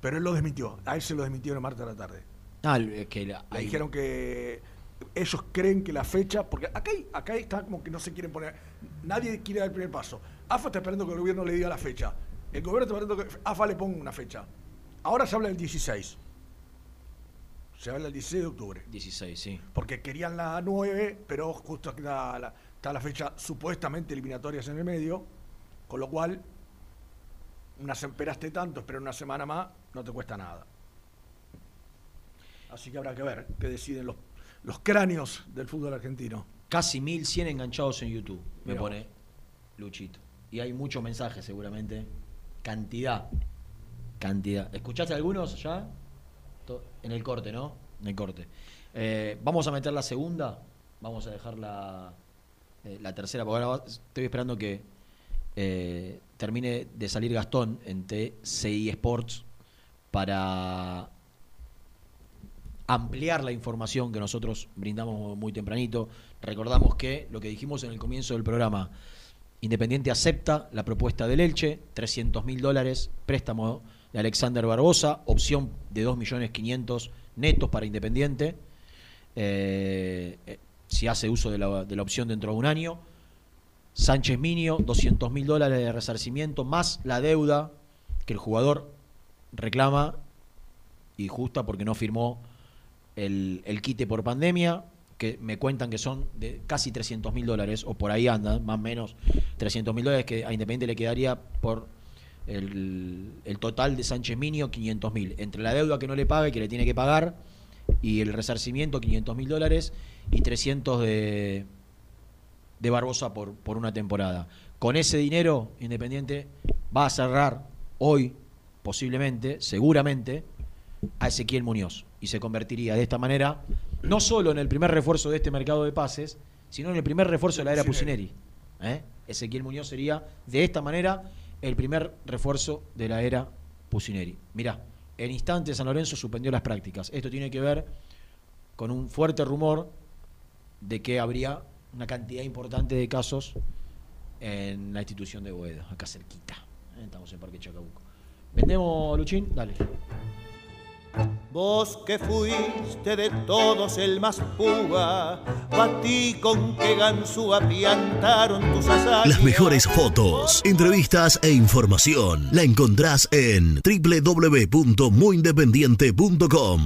Pero él lo desmintió, a él se lo desmintieron el martes a la tarde. Ah, es que la- Le hay- dijeron que ellos creen que la fecha, porque acá, hay- acá está como que no se quieren poner, nadie quiere dar el primer paso. AFA está esperando que el gobierno le diga la fecha. El gobierno está esperando que AFA le ponga una fecha. Ahora se habla del 16. Se habla del 16 de octubre. 16, sí. Porque querían la 9, pero justo está la, está la fecha supuestamente eliminatorias en el medio, con lo cual, una, se- esperaste tanto, esperar una semana más, no te cuesta nada. Así que habrá que ver qué deciden los, los cráneos del fútbol argentino. Casi 1100 enganchados en YouTube, me Mirá pone Luchito. Y hay muchos mensajes seguramente. Cantidad. Cantidad. ¿Escuchaste algunos ya? En el corte, ¿no? En el corte. Eh, vamos a meter la segunda. Vamos a dejar la, eh, la tercera. Porque ahora estoy esperando que eh, termine de salir Gastón en TCI Sports para ampliar la información que nosotros brindamos muy tempranito. Recordamos que lo que dijimos en el comienzo del programa, Independiente acepta la propuesta del Elche, 300 mil dólares, préstamo de Alexander Barbosa, opción de 2.500.000 netos para Independiente, eh, eh, si hace uso de la, de la opción dentro de un año. Sánchez Minio, 200 mil dólares de resarcimiento, más la deuda que el jugador reclama y justa porque no firmó el, el quite por pandemia, que me cuentan que son de casi 300 mil dólares, o por ahí andan, más o menos 300 mil dólares, que a Independiente le quedaría por el, el total de Sánchez Minio 500 mil. Entre la deuda que no le paga y que le tiene que pagar, y el resarcimiento 500 mil dólares, y 300 de, de Barbosa por, por una temporada. Con ese dinero, Independiente va a cerrar hoy, posiblemente, seguramente, a Ezequiel Muñoz y se convertiría de esta manera no solo en el primer refuerzo de este mercado de pases, sino en el primer refuerzo de la era Pusineri. ¿eh? Ezequiel Muñoz sería de esta manera el primer refuerzo de la era Pusineri. Mirá, en instante San Lorenzo suspendió las prácticas. Esto tiene que ver con un fuerte rumor de que habría una cantidad importante de casos en la institución de Boedo, acá cerquita. ¿eh? Estamos en Parque Chacabuco. ¿Vendemos, Luchín? Dale. Vos que fuiste de todos el más púa, batí con que ganzúa piantaron tus. Las mejores fotos, entrevistas e información la encontrás en www.muyindependiente.com.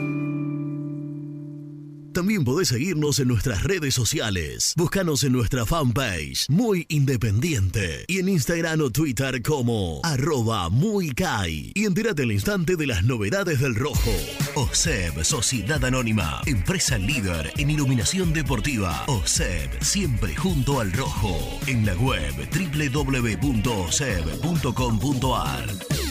También podés seguirnos en nuestras redes sociales. Búscanos en nuestra fanpage, Muy Independiente, y en Instagram o Twitter como arroba muy Kai. Y entérate al instante de las novedades del rojo. OSEB, Sociedad Anónima, empresa líder en iluminación deportiva. OSEB, siempre junto al rojo. En la web www.oseb.com.ar.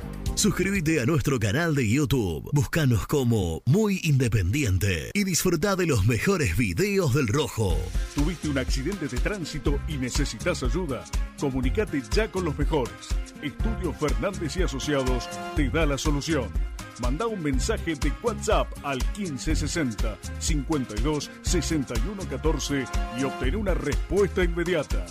Suscríbete a nuestro canal de YouTube. Búscanos como Muy Independiente y disfruta de los mejores videos del Rojo. ¿Tuviste un accidente de tránsito y necesitas ayuda? Comunicate ya con los mejores. Estudio Fernández y Asociados te da la solución. Manda un mensaje de WhatsApp al 1560 52 61 14 y obtén una respuesta inmediata.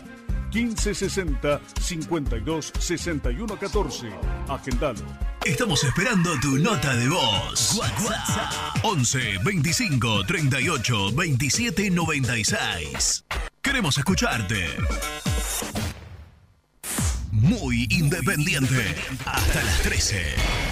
1560 52 61 14. Agendalo. Estamos esperando tu nota de voz. WhatsApp 11 25 38 27 96. Queremos escucharte. Muy independiente. Hasta las 13.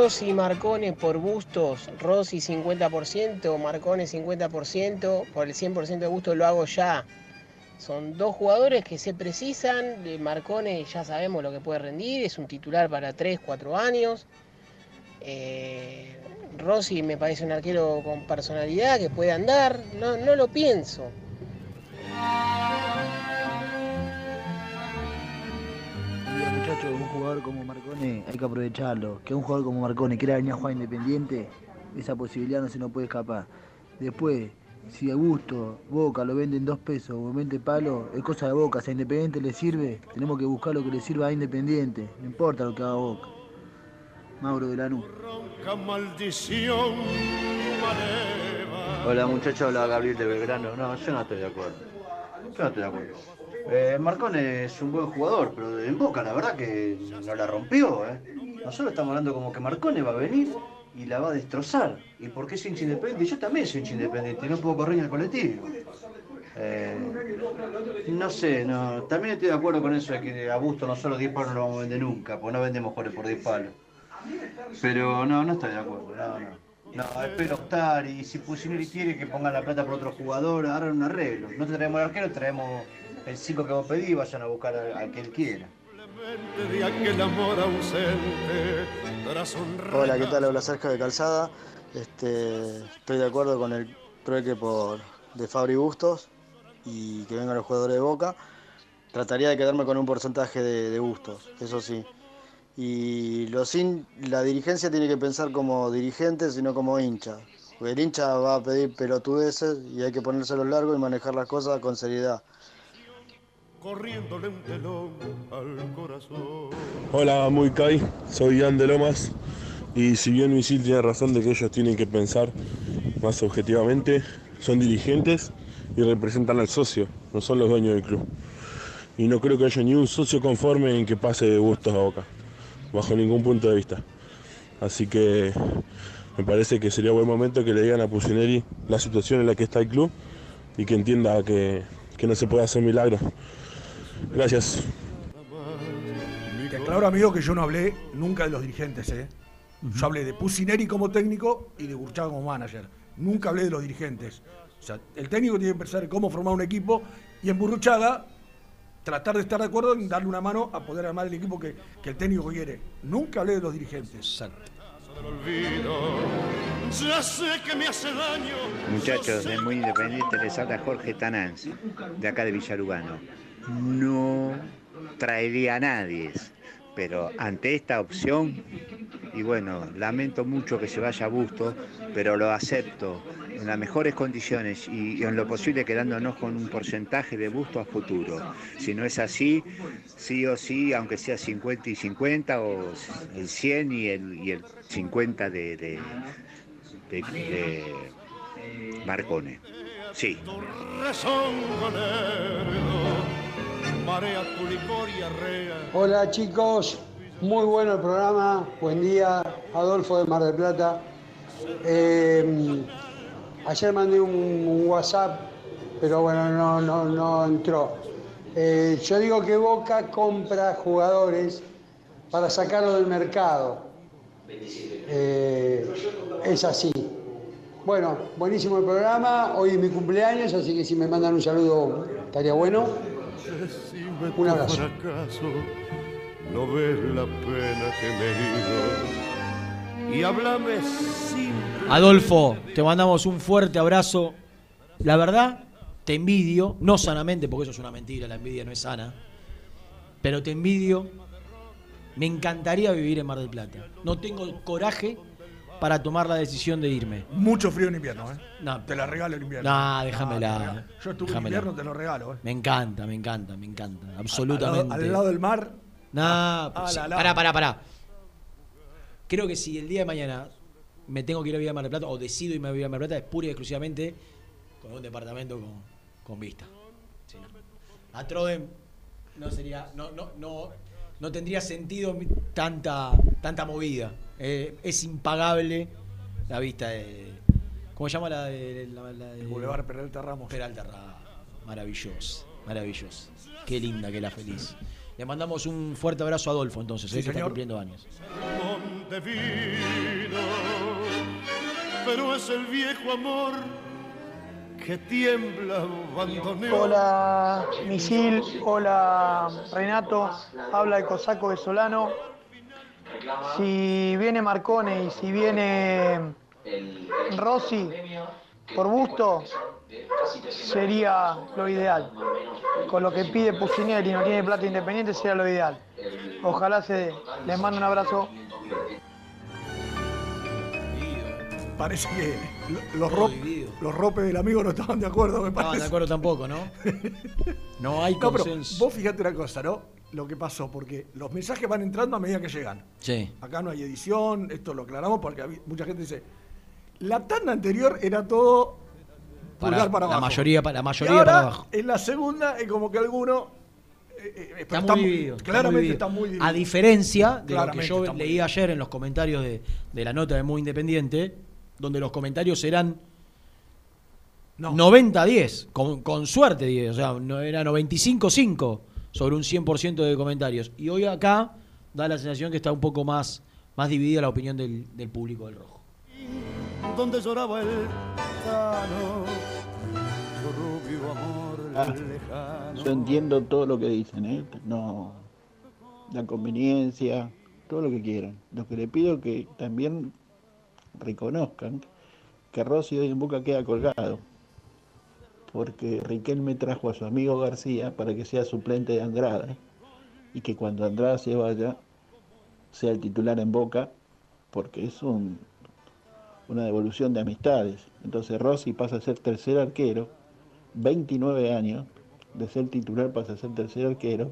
Rossi Marcone por Bustos, Rossi 50%, Marcone 50%, por el 100% de Bustos lo hago ya. Son dos jugadores que se precisan, de Marcone ya sabemos lo que puede rendir, es un titular para 3, 4 años. Eh, Rossi me parece un arquero con personalidad que puede andar, no, no lo pienso. Un jugador como Marcone hay que aprovecharlo. Que un jugador como Marcone quiera venir a jugar independiente, esa posibilidad no se nos puede escapar. Después, si a gusto Boca lo vende en dos pesos o 20 palos, es cosa de Boca. Si a Independiente le sirve, tenemos que buscar lo que le sirva a Independiente. No importa lo que haga Boca. Mauro de Lanús. Hola muchachos, habla Gabriel de Belgrano. No, yo no estoy de acuerdo. Yo no estoy de acuerdo. Eh, Marcone es un buen jugador, pero en Boca la verdad que no la rompió. ¿eh? Nosotros estamos hablando como que Marcone va a venir y la va a destrozar. ¿Y por qué soy independiente? Yo también soy hincha independiente no puedo correr en el colectivo. Eh, no sé, no. también estoy de acuerdo con eso de que a gusto nosotros 10 palos no lo vamos a vender nunca, porque no vendemos jugadores por 10 palos. Pero no, no estoy de acuerdo, no, no. No, espero optar y si Pusineri quiere que pongan la plata por otro jugador, hagan un arreglo. No traemos el arquero, traemos el 5 que vos pedís vayan a buscar al, que él quiera. Hola, ¿qué tal? Habla Sergio de Calzada. Este, estoy de acuerdo con el trueque por, de Fabri Bustos y que vengan los jugadores de Boca. Trataría de quedarme con un porcentaje de, de Bustos, eso sí. Y los hin- la dirigencia tiene que pensar como dirigente, sino como hincha. Porque el hincha va a pedir pelotudeces y hay que ponérselos largo y manejar las cosas con seriedad. Corriéndole un telón al corazón. Hola, muy Kai, soy Ian de Lomas y si bien Misil tiene razón de que ellos tienen que pensar más objetivamente, son dirigentes y representan al socio, no son los dueños del club. Y no creo que haya ni un socio conforme en que pase de gustos a boca, bajo ningún punto de vista. Así que me parece que sería buen momento que le digan a Pusineri la situación en la que está el club y que entienda que, que no se puede hacer milagros. Gracias. Te aclaro, amigo, que yo no hablé nunca de los dirigentes, ¿eh? Yo hablé de Pusineri como técnico y de Burchaga como manager. Nunca hablé de los dirigentes. O sea, el técnico tiene que pensar en cómo formar un equipo y en Burruchaga tratar de estar de acuerdo en darle una mano a poder armar el equipo que, que el técnico quiere. Nunca hablé de los dirigentes. daño. Muchachos de Muy Independiente, les habla Jorge Tanans, de acá de Villarugano. No traería a nadie, pero ante esta opción, y bueno, lamento mucho que se vaya a Busto, pero lo acepto en las mejores condiciones y, en lo posible quedándonos con un porcentaje de Busto a futuro. Si no es así, sí o sí, aunque sea 50 y 50, o el 100 y el, y el 50 de, de, de- de Marcone. Sí. Marea tu licor. Hola chicos, muy bueno el programa. Buen día, Adolfo de Mar del Plata. Eh, ayer mandé un, un WhatsApp, pero bueno, no, no, no entró. Eh, yo digo que Boca compra jugadores para sacarlo del mercado. Eh, es así. Bueno, buenísimo el programa. Hoy es mi cumpleaños, así que si me mandan un saludo estaría bueno. Un abrazo. fracaso, no ves la pena que me. Y háblame Adolfo, te mandamos un fuerte abrazo. La verdad, te envidio, no sanamente, porque eso es una mentira, la envidia no es sana. Pero te envidio. Me encantaría vivir en Mar del Plata. No tengo coraje para tomar la decisión de irme. Mucho frío en invierno, ¿eh? No, Te la regalo en invierno. No, déjamela. No, la. Yo estuve en invierno, te lo regalo, ¿eh? Me encanta, me encanta, me encanta. Absolutamente. al lado del mar. No, Ah, pues sí. la, la. pará, pará, pará. Creo que si el día de mañana me tengo que ir a vivir a Mar del Plata o decido irme a vivir a Mar del Plata es pura y exclusivamente con un departamento con, con vista. Sí, no. A Troden no sería. No, no, no, no tendría sentido tanta, tanta movida. Eh, es impagable la vista de. ¿Cómo se llama la de. La, la de Boulevard Peralta Ramos. Peralta Ramos. Maravilloso. Maravilloso. Qué linda que la feliz. Le mandamos un fuerte abrazo a Adolfo entonces, Sí, eh, que está cumpliendo años. Pero es el viejo amor que tiembla bandoneón. Hola Misil, hola Renato, habla el cosaco venezolano. Si viene Marcone y si viene Rossi por gusto, sería lo ideal. Con lo que pide Pusineri y no tiene plata independiente, sería lo ideal. Ojalá se dé. Les mando un abrazo. Parece que lo- los, ro- los ropes del amigo no estaban de acuerdo, me Estaban parece. de acuerdo tampoco, ¿no? No hay No, pero consenso. vos fíjate una cosa, ¿no? Lo que pasó, porque los mensajes van entrando a medida que llegan. Sí. Acá no hay edición, esto lo aclaramos porque mucha gente dice, la tanda anterior era todo Para- pulgar para la abajo. mayoría pa- la Y mayoría ahora, para abajo. En la segunda es como que alguno... eh, eh, Está muy muy Claramente está muy dividido. A diferencia de lo que yo leí ayer en los comentarios de, de la nota de Muy Independiente, donde los comentarios eran 90-10, con, con suerte 10, o sea, no, era 95-5 sobre un 100% de comentarios. Y hoy acá da la sensación que está un poco más, más dividida la opinión del, del público del rojo. donde lloraba el Tano, su rubio amor Ah, lejano. Yo entiendo todo lo que dicen, ¿eh? No, la conveniencia, todo lo que quieran. Lo que le pido es que también reconozcan que Rossi hoy en Boca queda colgado. Porque Riquelme trajo a su amigo García para que sea suplente de Andrada. Y que cuando Andrada se vaya, sea el titular en Boca, porque es un, una devolución de amistades. Entonces Rossi pasa a ser tercer arquero, 29 años, de ser titular pasa a ser tercer arquero,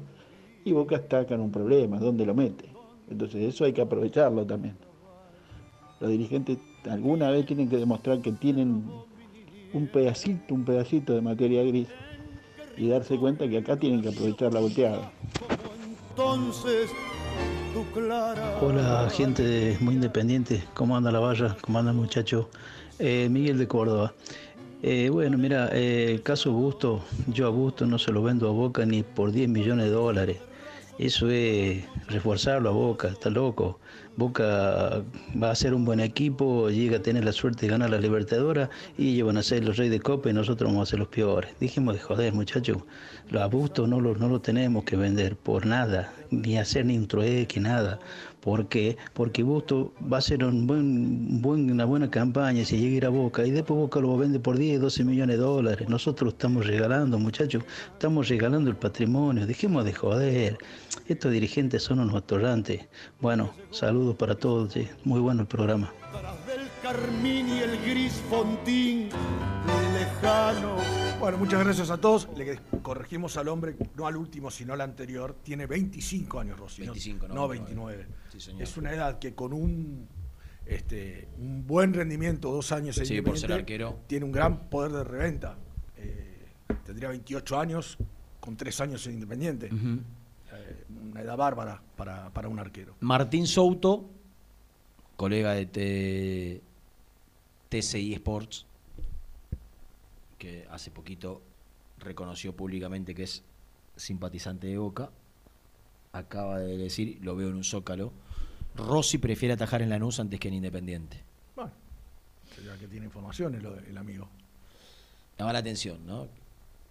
y Boca está en un problema, ¿dónde lo mete? Entonces eso hay que aprovecharlo también. Los dirigentes alguna vez tienen que demostrar que tienen un pedacito, un pedacito de materia gris y darse cuenta que acá tienen que aprovechar la volteada. Entonces, tu clara. Hola gente de Muy Independiente, ¿cómo anda la valla? ¿Cómo anda el muchacho? Eh, Miguel de Córdoba. Eh, bueno, mira, eh, el caso Busto, yo a Busto no se lo vendo a Boca ni por 10 millones de dólares. Eso es reforzarlo a Boca, está loco. Boca va a ser un buen equipo, llega a tener la suerte de ganar la Libertadora y ellos van a ser los reyes de Copa y nosotros vamos a ser los peores. Dijimos de joder, muchachos. Los abustos no los, no los tenemos que vender por nada, ni hacer ni un trueque, nada. ¿Por qué? Porque Busto va a ser un buen, una buena campaña si llega a ir a Boca y después Boca lo vende por 10, 12 millones de dólares. Nosotros lo estamos regalando, muchachos, estamos regalando el patrimonio. Dejemos de joder. Estos dirigentes son unos atorrantes. Bueno, saludos para todos. che. Muy bueno el programa. del carmín y el gris fontín lejano. Bueno, muchas gracias a todos. Le corregimos al hombre, no al último, sino al anterior. Tiene 25 años, Rossi. no- 25, no, no 29. 29. Sí, señor. Es una edad que con un, este, un buen rendimiento, dos años en Sí, por ser Independiente, arquero. tiene un gran poder de reventa. Eh, tendría 28 años con 3 años en Independiente. Eh, una edad bárbara para, para un arquero. Martín Souto, colega de T- TCI Sports, que hace poquito reconoció públicamente que es simpatizante de Boca, acaba de decir, lo veo en un zócalo, Rossi prefiere atajar en Lanús antes que en Independiente. Bueno, sería que tiene información el, el amigo. Llama la atención, ¿no?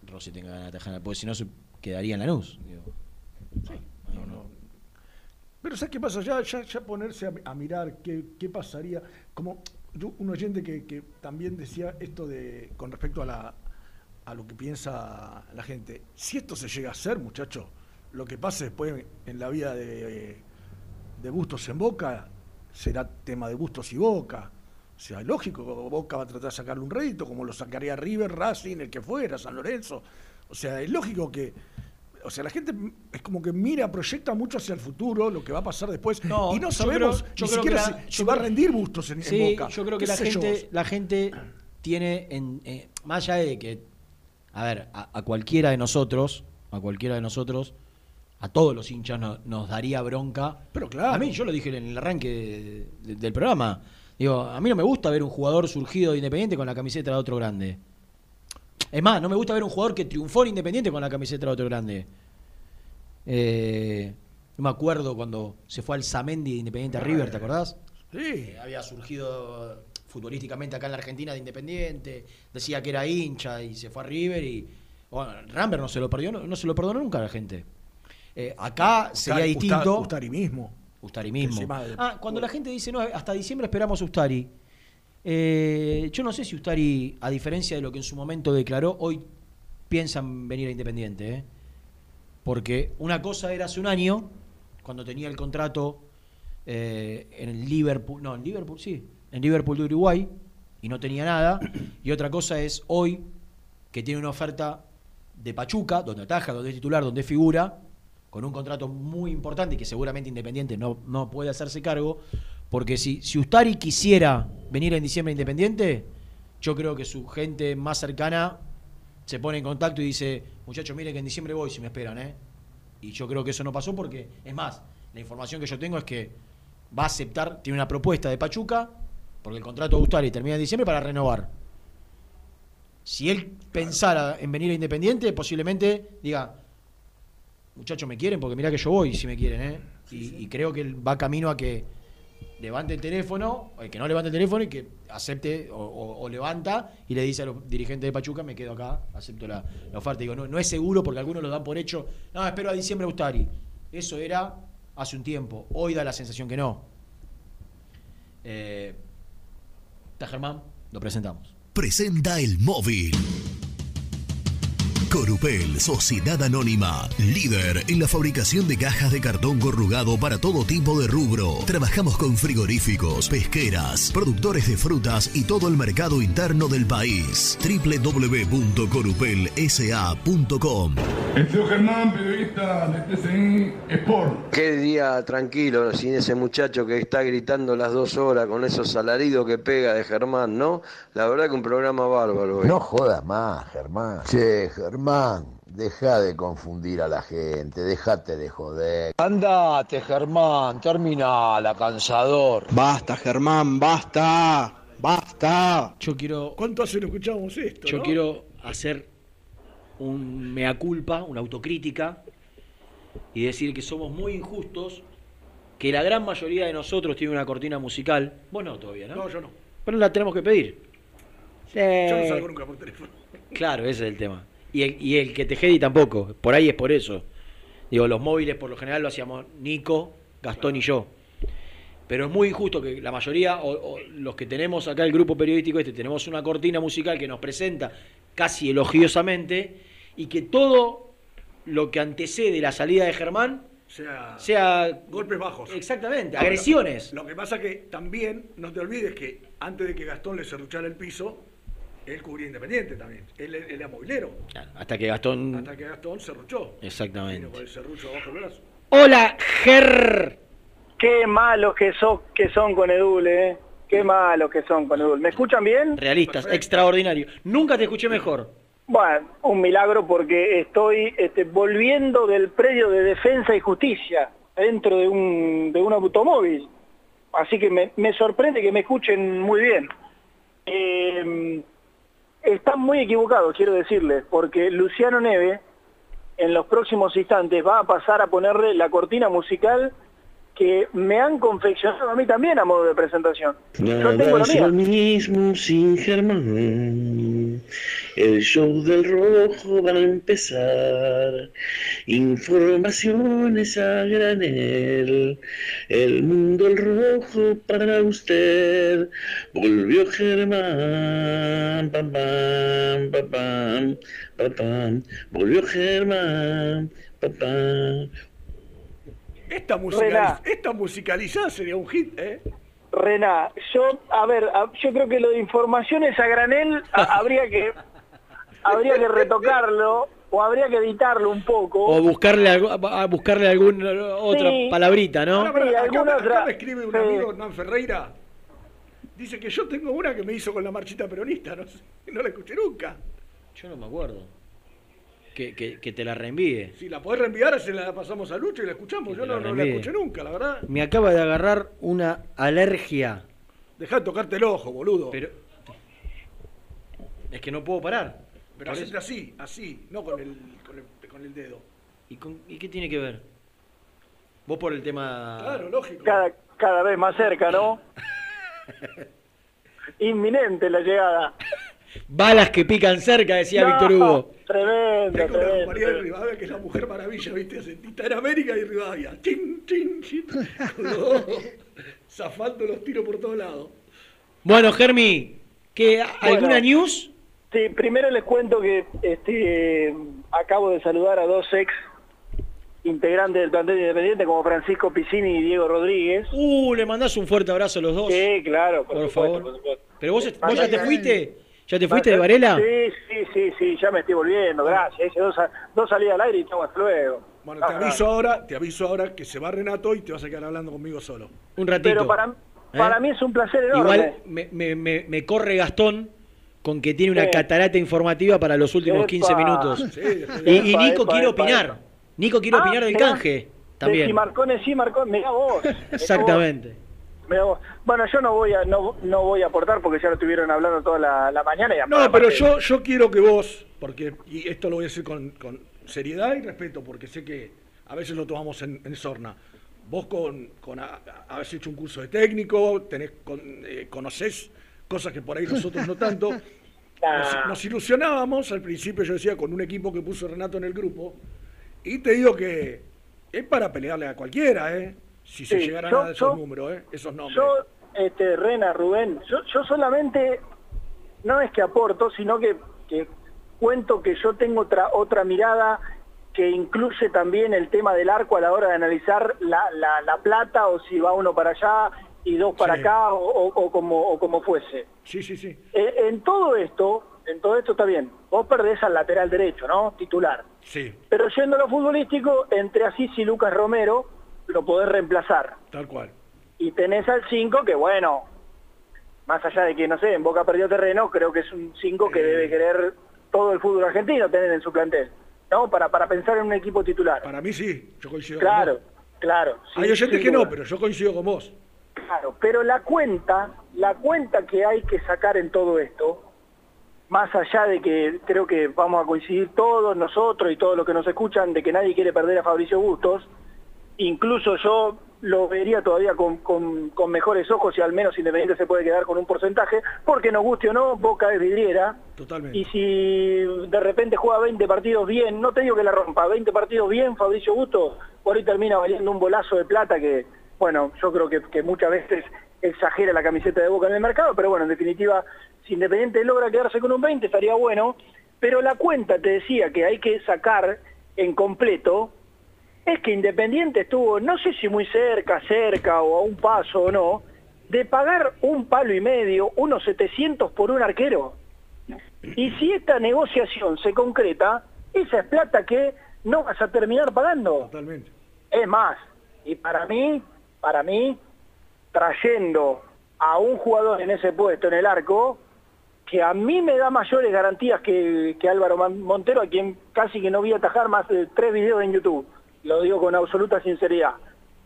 Rossi tenga ganas de atajar, porque si no se quedaría en Lanús. digo. No, no. Pero ¿sabes qué pasa? Ya, ya, ya ponerse a, a mirar qué, qué pasaría. Como yo- un oyente que, que también decía esto de con respecto a la a lo que piensa la gente. Si esto se llega a hacer, muchachos, lo que pase después en la vida de, de Bustos en Boca será tema de Bustos y Boca. O sea, lógico, Boca va a tratar de sacarle un rédito, como lo sacaría River, Racing, el que fuera, San Lorenzo. O sea, es lógico que. O sea, la gente es como que mira, proyecta mucho hacia el futuro, lo que va a pasar después. No, y no yo sabemos creo- yo ni siquiera la- si, yo si va a rendir Bustos en, en Sí, Boca. yo creo que ¿Qué la yo? gente, la gente tiene, en, eh, más allá de que, a ver, a, a cualquiera de nosotros a cualquiera de nosotros, a todos los hinchas no- nos daría bronca. Pero claro. A mí, yo lo dije en el arranque de- del programa. Digo, a mí no me gusta ver un jugador surgido de Independiente con la camiseta de otro grande. Es más, no me gusta ver un jugador que triunfó en Independiente con la camiseta de otro grande. Eh, no me acuerdo cuando se fue al Samendi de Independiente a River, ¿te acordás? Sí. Eh, había surgido futbolísticamente acá en la Argentina de Independiente, decía que era hincha y se fue a River y bueno, Rambert no se lo perdió, no, no se lo perdonó nunca a la gente. Eh, acá sería distinto. Ustari mismo. Ustari mismo. Ah, cuando la gente dice, no, hasta diciembre esperamos a Ustari. Eh, yo no sé si Ustari, a diferencia de lo que en su momento declaró, hoy piensan venir a Independiente. ¿eh? Porque una cosa era hace un año, cuando tenía el contrato eh, en Liverpool, no, en Liverpool, sí, en Liverpool de Uruguay, y no tenía nada. Y otra cosa es hoy, que tiene una oferta de Pachuca, donde ataja, donde es titular, donde figura, con un contrato muy importante y que seguramente Independiente no, no puede hacerse cargo, porque si, si Ustari quisiera venir en diciembre a Independiente, yo creo que su gente más cercana se pone en contacto y dice, muchachos, miren que en diciembre voy si me esperan, ¿eh? Y yo creo que eso no pasó porque, es más, la información que yo tengo es que va a aceptar, tiene una propuesta de Pachuca, porque el contrato de Ustari termina en diciembre para renovar. Si él pensara en venir a Independiente, posiblemente diga, muchachos, me quieren porque mirá que yo voy si me quieren, ¿eh? Y, y creo que él va camino a que levante el teléfono, o que no levante el teléfono y que acepte o, levanta y le dice a los dirigentes de Pachuca, me quedo acá, acepto la, la oferta. Digo, no, no es seguro porque algunos lo dan por hecho, no, espero a diciembre Ustari. Eso era hace un tiempo, hoy da la sensación que no. Eh, está Germán, lo presentamos. Presenta el móvil. Corupel, Sociedad Anónima, líder en la fabricación de cajas de cartón corrugado para todo tipo de rubro. Trabajamos con frigoríficos, pesqueras, productores de frutas y todo el mercado interno del país. www.corupelsa.com El señor Germán, periodista de TCN Sport. Qué día tranquilo sin ese muchacho que está gritando las dos horas con esos alaridos que pega de Germán, ¿no? La verdad que un programa bárbaro. hoy. No jodas más, Germán. Che, Germán, deja de confundir a la gente, déjate de joder. Andate, Germán, terminala, cansador. Basta, Germán, basta. Basta. Yo quiero. ¿Cuánto hace no escuchábamos esto? Yo no? quiero hacer un mea culpa, una autocrítica y decir que somos muy injustos, que la gran mayoría de nosotros tiene una cortina musical. Vos no todavía, ¿no? No, yo no. Pero la tenemos que pedir. Yo no Sí. salgo nunca por teléfono. Claro, ese es el tema. Y el, y el que te jedi tampoco. Por ahí es por eso. Digo, los móviles por lo general lo hacíamos Nico, Gastón y yo. Pero es muy injusto que la mayoría, o, o los que tenemos acá el grupo periodístico este, tenemos una cortina musical que nos presenta casi elogiosamente y que todo lo que antecede la salida de Germán sea, sea golpes bajos. Exactamente, Ahora, agresiones. Lo que pasa que también, no te olvides que antes de que Gastón le cerruchara el piso, él cubría Independiente también. Él, él era movilero. Hasta que Gastón... Hasta que Gastón cerruchó. Exactamente. Vino con el serrucho abajo el brazo. Hola, Ger. Qué malos que son, que son con Edul, eh. Qué malos que son con Edul. ¿Me escuchan bien? Realistas, extraordinario. Nunca te escuché mejor. Bueno, un milagro porque estoy este, volviendo del predio de defensa y justicia dentro de un, de un automóvil. Así que me, me sorprende que me escuchen muy bien. Eh, están muy equivocados, quiero decirles, porque Luciano Neve en los próximos instantes va a pasar a ponerle la cortina musical que me han confeccionado a mí también a modo de presentación. Yo tengo Nada la es mía. lo mismo sin Germán. El show del rojo va a empezar. Informaciones a granel. El mundo el rojo para usted. Volvió Germán. Pam, pam, pam, pam, pam, pam. Volvió Germán. Pam, pam. Esta, Rená. musicaliz- esta musicalizada sería un hit, ¿eh? Rena, yo, a ver, a- yo creo que lo de informaciones a granel a- habría que habría que retocarlo o habría que editarlo un poco. O buscarle, algo- a buscarle alguna otra Sí. palabrita, ¿no? Ahora, pará, acá, alguna acá otra- me escribe un sí. amigo, Hernán Ferreira. Dice que yo tengo una que me hizo con la marchita peronista. No, sé, no la escuché nunca. Yo no me acuerdo. que, que- que te la reenvíe. Si la podés reenviar, se la pasamos a Lucho y la escuchamos. Yo Que no, la no la escuché nunca, la verdad. Me acaba de agarrar una alergia. Dejá de tocarte el ojo, boludo. Pero es que no puedo parar. Pero hacete así, así, no con el, con el, con el dedo. ¿Y, con- y qué tiene que ver? Vos por el tema... Claro, lógico. Cada, cada vez más cerca, ¿no? Inminente la llegada. Balas que pican cerca, decía No, Víctor Hugo. Tremendo, Tengo una tremendo. compañera de Rivadavia que es la mujer maravilla, ¿viste? Sentita en América y Rivadavia. Chin, chin, chin. Los zafando los tiros por todos lados. Bueno, Germi, ¿qué, ¿alguna Bueno. news? Sí, primero les cuento que este, acabo de saludar a dos ex integrantes del plantel independiente como Francisco Piscini y Diego Rodríguez. Uh, le mandás un fuerte abrazo a los dos. Sí, claro, por, Por supuesto, favor. por supuesto. ¿Pero vos, vos ya te fuiste? ¿Ya te fuiste de Varela? Sí, sí, sí, sí, ya me estoy volviendo, gracias. Hice dos, dos salidas al aire y chau, hasta luego. Bueno, te Ah, aviso ahora, te aviso ahora que se va Renato y te vas a quedar hablando conmigo solo. Un ratito. Pero para, para mí es un placer enorme. Igual me, me- me- me corre Gastón con que tiene una Sí. catarata informativa para los últimos Epa. 15 minutos. Sí, y, Nico epa, quiere opinar. epa. Nico quiere Ah, opinar del mirá. canje De Si también. Marcone sí, Marcone, mirá vos. mirá vos. Exactamente. Mirá vos. Bueno, yo no voy a no, no voy a aportar porque ya lo estuvieron hablando toda la, la mañana. Y No, pero yo, yo quiero que vos, porque, y esto lo voy a decir con, con seriedad y respeto, porque sé que a veces lo tomamos en, en sorna. Vos con, con a- a- habés hecho un curso de técnico, tenés, con, eh, conocés cosas que por ahí nosotros no tanto. Nos, nos ilusionábamos al principio, yo decía, con un equipo que puso Renato en el grupo. Y te digo que es para pelearle a cualquiera, ¿eh? Si se Sí, llegaran yo- a esos yo- números, ¿eh? Esos nombres. Yo, este, Rena, Rubén, yo, yo solamente, no es que aporto, sino que, que cuento que yo tengo otra, otra mirada que incluye también el tema del arco a la hora de analizar la, la, la plata o si va uno para allá y dos para Sí. acá o, o- o como, o como fuese. Sí, sí, sí. Eh, en todo esto, en todo esto está bien. Vos perdés al lateral derecho, ¿no? Titular. Sí, Pero yendo a lo futbolístico, entre Asís y Lucas Romero, lo podés reemplazar tal cual. y tenés al 5 que bueno, más allá de que no sé, en Boca perdió terreno, creo que es un 5 que debe querer todo el fútbol argentino tener en su plantel, ¿no? Para, para pensar en un equipo titular. Para mí sí, yo coincido Claro, con vos. claro. Hay sin- oyentes que no, pero yo coincido con vos. Claro, pero la cuenta, la cuenta que hay que sacar en todo esto, más allá de que creo que vamos a coincidir todos nosotros y todos los que nos escuchan de que nadie quiere perder a Fabricio Bustos, incluso yo lo vería todavía con, con- con mejores ojos y al menos Independiente se puede quedar con un porcentaje, porque nos guste o no, Boca es vidriera, Totalmente. y si de repente juega 20 partidos bien, no te digo que la rompa, 20 partidos bien Fabricio Bustos, por ahí termina valiendo un bolazo de plata que, bueno, yo creo que, que muchas veces exagera la camiseta de Boca en el mercado, pero bueno, en definitiva, si Independiente logra quedarse con un 20 estaría bueno, pero la cuenta te decía que hay que sacar en completo, es que Independiente estuvo, no sé si muy cerca, cerca o a un paso o no, de pagar un palo y medio, unos 700 por un arquero. Y si esta negociación se concreta, esa es plata que no vas a terminar pagando. Totalmente. Es más, y para mí, para mí, trayendo a un jugador en ese puesto, en el arco, que a mí me da mayores garantías que, Álvaro Montero, a quien casi que no vi atajar más de tres videos en YouTube. Lo digo con absoluta sinceridad.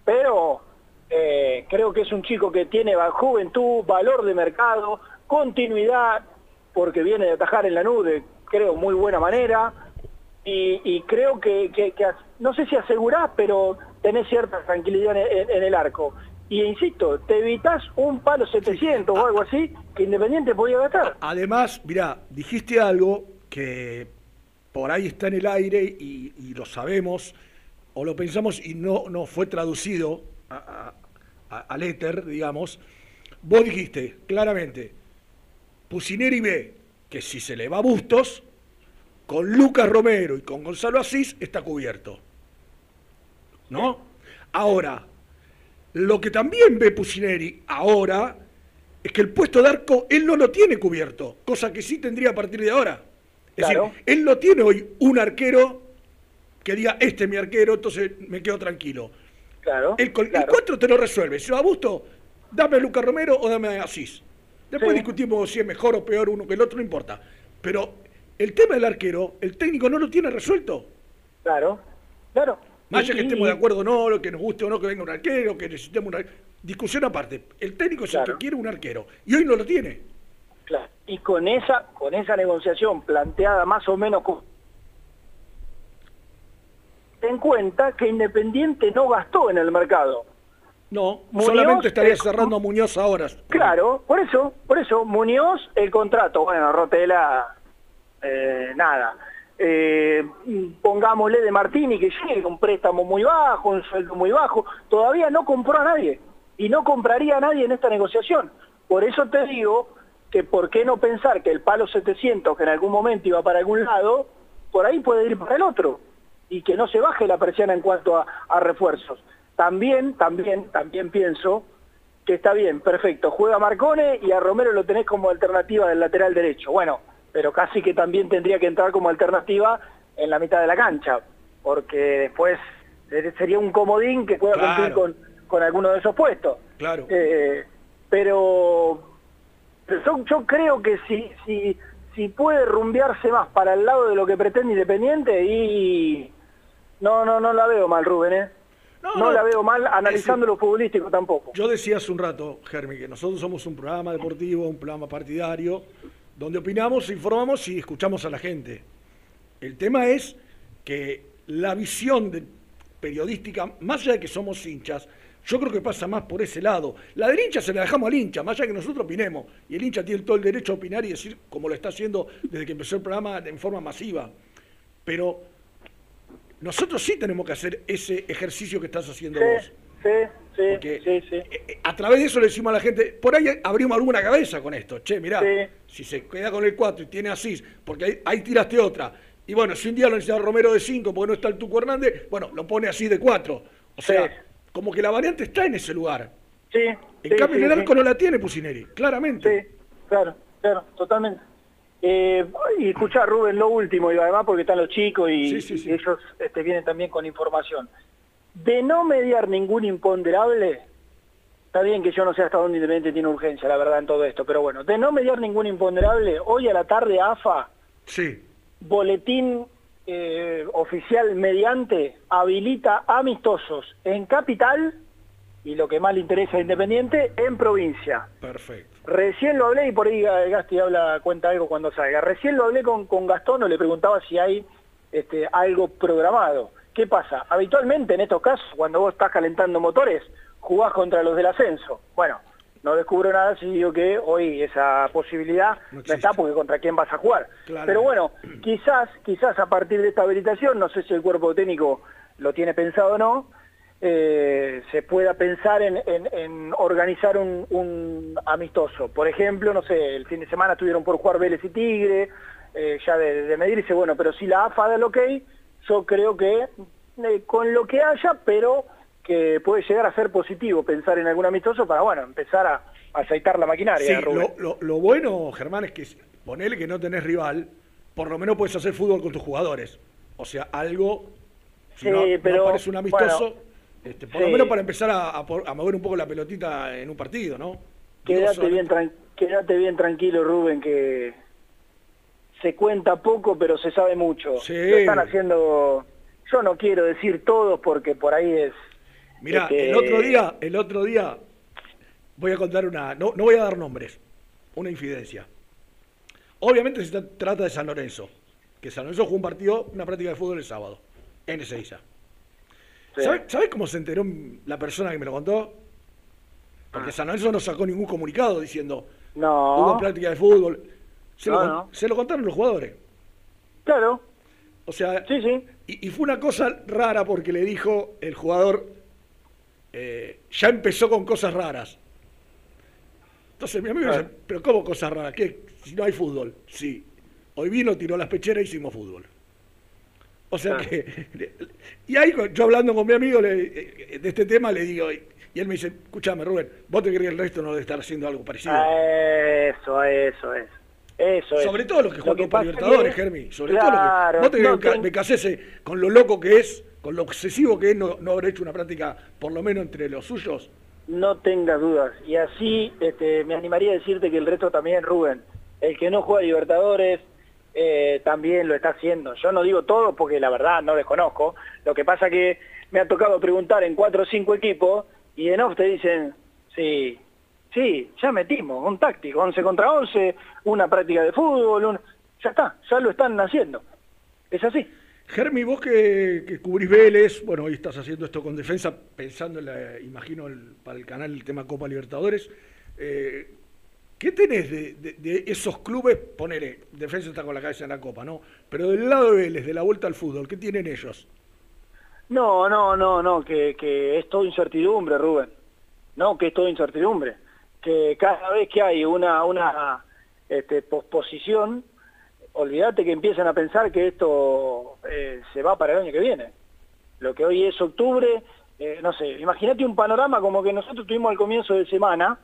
Pero eh, creo que es un chico que tiene juventud, valor de mercado, continuidad, porque viene de atajar en la nube, creo, muy buena manera. Y, creo que, que- no sé si asegurás, pero tenés cierta tranquilidad en, en- en el arco. Y insisto, te evitas un palo 700 o algo así que Independiente podía gastar. Además, mirá, dijiste algo que por ahí está en el aire y, y lo sabemos, o lo pensamos y no, no fue traducido a- a- a- al éter, digamos. Vos dijiste claramente, Pusineri ve que si se le va a Bustos, con Lucas Romero y con Gonzalo Asís está cubierto. ¿No? Ahora, lo que también ve Pusineri ahora es que el puesto de arco él no lo tiene cubierto, cosa que sí tendría a partir de ahora. Es Claro. decir, él no tiene hoy un arquero que diga, este es mi arquero, entonces me quedo tranquilo. Claro. El, el 4 te lo resuelve. Si va a Busto, dame a Lucas Romero o dame a Asís. Después Sí. discutimos si es mejor o peor uno que el otro, no importa. Pero el tema del arquero, el técnico no lo tiene resuelto. Claro, claro. Más allá que estemos de acuerdo o no, lo que nos guste o no que venga un arquero, que necesitemos un arquero. Discusión aparte. El técnico es el que quiere un arquero. Y hoy no lo tiene. Claro. Y con esa, con esa negociación planteada más o menos con... Ten cuenta que Independiente no gastó en el mercado. No, Muñoz, solamente estaría cerrando a Muñoz ahora. Claro, por eso, por eso, Muñoz, el contrato, bueno, Rotela, eh, nada. Eh, pongámosle de Martini que llegue, un préstamo muy bajo, un sueldo muy bajo, todavía no compró a nadie y no compraría a nadie en esta negociación. Por eso te digo que por qué no pensar que el palo 700, que en algún momento iba para algún lado, por ahí puede ir para el otro y que no se baje la presión en cuanto a, a refuerzos. También, también, también pienso que está bien, perfecto, juega Marcone y a Romero lo tenés como alternativa del lateral derecho. Bueno, pero casi que también tendría que entrar como alternativa en la mitad de la cancha, porque después eh, sería un comodín que pueda cumplir con, con alguno de esos puestos. Claro. Eh, pero yo, yo creo que si, si, si puede rumbearse más para el lado de lo que pretende Independiente y no, no, no la veo mal, Rubén, ¿eh? No, no. la veo mal analizando lo futbolístico tampoco. Yo decía hace un rato, Germi, que nosotros somos un programa deportivo, un programa partidario, donde opinamos, informamos y escuchamos a la gente. El tema es que la visión de- periodística, más allá de que somos hinchas, yo creo que pasa más por ese lado. La del hincha se la dejamos al hincha, más allá de que nosotros opinemos. Y el hincha tiene todo el derecho a opinar y decir como lo está haciendo desde que empezó el programa en forma masiva. Pero nosotros sí tenemos que hacer ese ejercicio que estás haciendo vos. Sí, sí, Porque sí, sí. eh, a través de eso le decimos a la gente, por ahí abrimos alguna cabeza con esto. Che, mirá, Sí. si se queda con el 4 y tiene Asís, porque ahí, ahí tiraste otra. Y bueno, si un día lo necesita Romero de 5 porque no está el Tuco Hernández, bueno, lo pone así de 4. O sea, como que la variante está en ese lugar. Sí. En sí, cambio, sí, en el arco sí. no la tiene Pusineri, claramente. Claro, claro, totalmente. Eh, y escuchá, Rubén, lo último, y además porque están los chicos y, Sí, sí, sí. y ellos este, vienen también con información. De no mediar ningún imponderable, está bien que yo no sé hasta dónde Independiente tiene urgencia, la verdad, en todo esto, pero bueno, de no mediar ningún imponderable, hoy a la tarde AFA, Sí. boletín eh, oficial mediante, habilita amistosos en capital y lo que más le interesa a Independiente, en provincia. Perfecto. Recién lo hablé y por ahí Gasti habla, cuenta algo cuando salga. Recién lo hablé con, con Gastón, o le preguntaba si hay este, algo programado. ¿Qué pasa? Habitualmente en estos casos, cuando vos estás calentando motores, jugás contra los del ascenso. Bueno, no descubro nada si digo que hoy esa posibilidad no, está porque contra quién vas a jugar. Claro. Pero bueno, quizás, quizás a partir de esta habilitación, no sé si el cuerpo técnico lo tiene pensado o no, eh, se pueda pensar en, en- en organizar un, un amistoso. Por ejemplo, no sé, el fin de semana estuvieron por jugar Vélez y Tigre, eh, ya de, de medirse, bueno, pero si la AFA da el ok, yo creo que eh, con lo que haya, pero que puede llegar a ser positivo pensar en algún amistoso para, bueno, empezar a, a aceitar la maquinaria. Sí, Rubén. lo, lo- lo bueno, Germán, es que ponele que no tenés rival, por lo menos puedes hacer fútbol con tus jugadores. O sea, algo, si Sí, no, no pero, parece un amistoso, bueno, este, por lo menos para empezar a, a por- a mover un poco la pelotita en un partido, ¿no? Bien, quédate bien tranquilo, Rubén, que se cuenta poco, pero se sabe mucho. Sí. Lo están haciendo, yo no quiero decir todos porque por ahí es... Mirá, este, el otro día, el otro día, voy a contar una, no, no voy a dar nombres, una infidencia. Obviamente se tra- trata de San Lorenzo, que San Lorenzo jugó un partido, una práctica de fútbol el sábado, en Ezeiza. ¿Sabes ¿Sabés cómo se enteró la persona que me lo contó? Porque San Lorenzo no sacó ningún comunicado diciendo No. hubo práctica de fútbol. Se, No, lo, no. se lo contaron los jugadores. Claro. O sea, sí, sí. Y, y fue una cosa rara porque le dijo el jugador, eh, ya empezó con cosas raras. Entonces mi amigo dice, pero ¿cómo cosas raras? ¿Qué? Si no hay fútbol. Sí. Hoy vino, tiró las pecheras y hicimos fútbol. O sea Claro. que... Y ahí yo hablando con mi amigo le- eh, de este tema le digo, y, él me dice, escúchame Rubén, ¿vos te crees que el resto no debe estar haciendo algo parecido? Eso, eso es. Eso es. Sobre todo los que juegan Copa Libertadores, Germi. Sobre Claro, todo los que. ¿Vos te no me casese con lo loco que es, con lo obsesivo que es no, no haber hecho una práctica, por lo menos entre los suyos? No tengas dudas. Y así este, me animaría a decirte que el resto también, Rubén. El que no juega Libertadores, eh, también lo está haciendo. Yo no digo todo porque la verdad no desconozco. Lo que pasa que me ha tocado preguntar en cuatro o cinco equipos y en off te dicen, sí, sí, ya metimos un táctico, 11 contra 11, una práctica de fútbol, un... ya está, ya lo están haciendo. Es así. Germi, vos que, que cubrís Vélez, bueno, hoy estás haciendo esto con defensa, pensando, en la, imagino, el- para el canal el tema Copa Libertadores. Eh, ¿Qué tenés de, de- de esos clubes? Ponele, defensa está con la cabeza en la Copa, ¿no? Pero del lado de Vélez, de la vuelta al fútbol, ¿qué tienen ellos? No, no, no, no, que, que es todo incertidumbre, Rubén. No, que es todo incertidumbre. Que cada vez que hay una, una este, posposición, olvídate que empiezan a pensar que esto eh, se va para el año que viene. Lo que hoy es octubre, eh, no sé, imagínate un panorama como que nosotros tuvimos al comienzo de semana,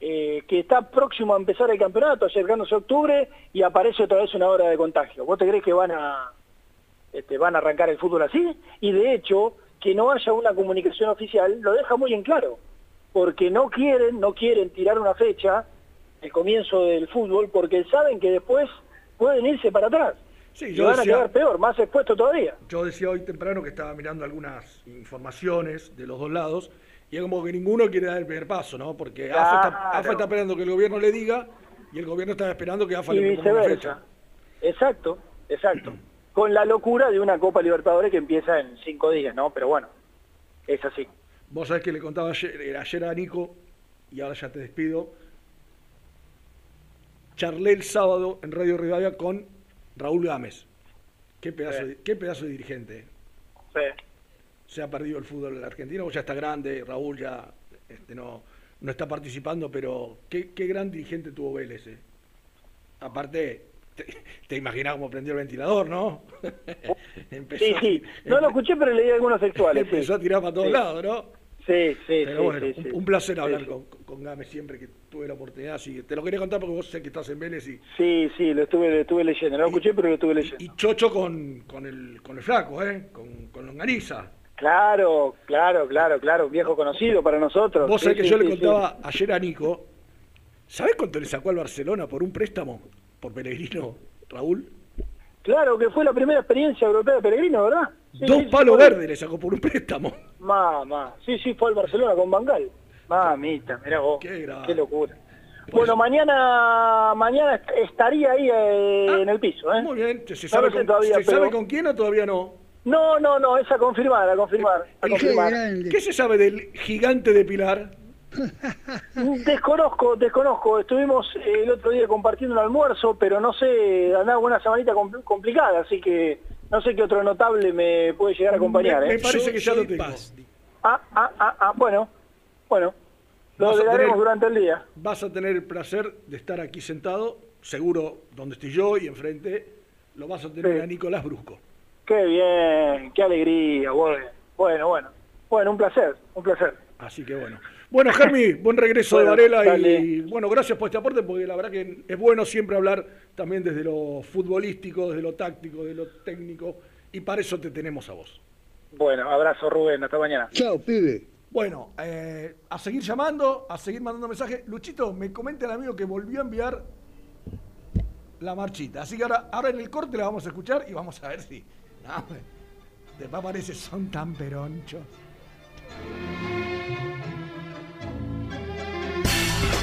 eh, que está próximo a empezar el campeonato, acercándose a octubre, y aparece otra vez una hora de contagio. ¿Vos te crees que van a, este, van a arrancar el fútbol así? Y de hecho, que no haya una comunicación oficial lo deja muy en claro, porque no quieren, no quieren tirar una fecha, el comienzo del fútbol, porque saben que después pueden irse para atrás. Sí, y yo van a quedar peor, más expuestos todavía. Yo decía hoy temprano que estaba mirando algunas informaciones de los dos lados y es como que ninguno quiere dar el primer paso, ¿no? Porque AFA, está. AFA está esperando que el gobierno le diga y el gobierno está esperando que AFA y le proponga una fecha. Exacto, exacto. Con la locura de una Copa Libertadores que empieza en cinco días, ¿no? Pero bueno, es así. Vos sabés que le contaba ayer, eh, ayer a Nico, y ahora ya te despido. Charlé el sábado en Radio Rivadavia con Raúl Gámez. Qué pedazo, Sí. de, qué pedazo de dirigente. Sí. Se ha perdido el fútbol argentino, ya está grande, Raúl ya este, no, no está participando, pero qué, qué gran dirigente tuvo Vélez. eh. Aparte, te, te imaginás cómo prendió el ventilador, ¿no? Empezó Sí, sí. No lo escuché, pero leí algunos sexuales. sí. Empezó a tirar para todos Sí. lados, ¿no? Sí, sí, Pero sí, bueno, sí, un, placer hablar sí. Con, con Gámez siempre que tuve la oportunidad. Así que te lo quería contar porque vos sé que estás en Vélez y, Sí, sí, lo estuve, lo estuve leyendo. No lo escuché, pero lo estuve leyendo. y chocho con, con, el, con el flaco, ¿eh? Con, con Longaniza. Claro, claro, claro, claro. Un viejo conocido para nosotros. Vos sabés que yo le contaba ayer a Nico, ¿sabés cuánto le sacó al Barcelona por un préstamo? Por Pellegrino, Raúl. Claro, que fue la primera experiencia europea de Peregrino, ¿verdad? Sí, Dos sí, palos verdes le sacó por un préstamo. Mamá, sí, sí, fue al Barcelona con Bangal. Mamita, mirá vos. Qué locura. Bueno, mañana mañana est- estaría ahí eh, en el piso, ¿eh? Ah, Muy bien, ¿se sabe, sé con, todavía, ¿se sabe con quién o todavía no? No, no, no, esa confirmada, a confirmar. a confirmar. ¿Qué se sabe del gigante de Pilar? Desconozco, desconozco. Estuvimos el otro día compartiendo un almuerzo, pero no sé, andaba una semanita compl- complicada, así que no sé qué otro notable me puede llegar a acompañar. Me, ¿eh? me parece que ya lo tengo. Ah, ah, ah, ah, bueno, bueno, lo daremos durante el día. Vas a tener el placer de estar aquí sentado, seguro donde estoy yo y enfrente lo vas a tener Sí. a Nicolás Brusco. Qué bien, qué alegría, bueno, bueno, bueno, bueno, un placer, un placer. Así que bueno. Bueno, Germi, buen regreso Bueno, de Varela y bueno, gracias por este aporte porque la verdad que es bueno siempre hablar también desde lo futbolístico, desde lo táctico, desde lo técnico y para eso te tenemos a vos. Bueno, abrazo Rubén, hasta mañana. Chao, pibe. Bueno, eh, a seguir llamando, a seguir mandando mensajes. Luchito, me comenta el amigo que volvió a enviar la marchita. Así que ahora, ahora en el corte la vamos a escuchar y vamos a ver si. No, después aparece, son tan peronchos.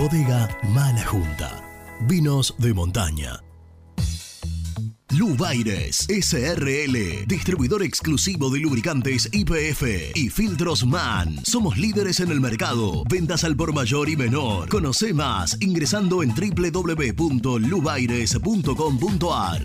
Bodega Mala Junta. Vinos de montaña. Lubaires SRL, distribuidor exclusivo de lubricantes IPF y filtros MAN. Somos líderes en el mercado. Ventas al por mayor y menor. Conoce más ingresando en www.lubaires.com.ar.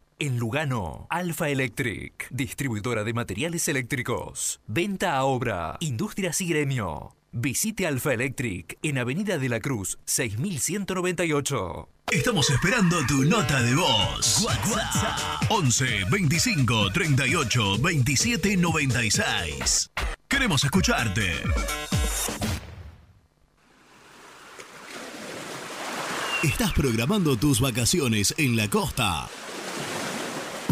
En Lugano, Alfa Electric, distribuidora de materiales eléctricos. Venta a obra, industrias y gremio. Visite Alfa Electric en Avenida de la Cruz, 6198. Estamos esperando tu nota de voz. WhatsApp 11 25 38 27 96. Queremos escucharte. ¿Estás programando tus vacaciones en la costa?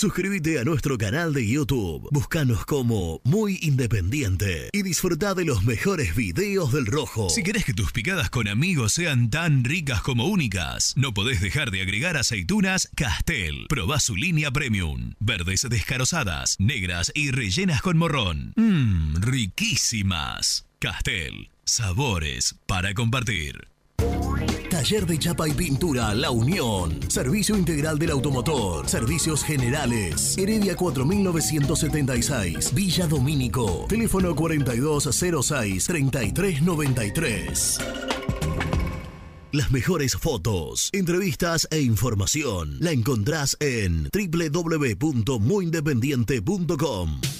Suscríbete a nuestro canal de YouTube. Búscanos como Muy Independiente y disfruta de los mejores videos del Rojo. Si querés que tus picadas con amigos sean tan ricas como únicas, no podés dejar de agregar aceitunas Castel. Probá su línea premium. Verdes descarozadas, negras y rellenas con morrón. Mmm, riquísimas. Castel. Sabores para compartir. Taller de Chapa y Pintura La Unión. Servicio integral del automotor. Servicios generales. Heredia 4976. Villa Domínico. Teléfono 4206-3393. Las mejores fotos, entrevistas e información la encontrás en www.muyindependiente.com.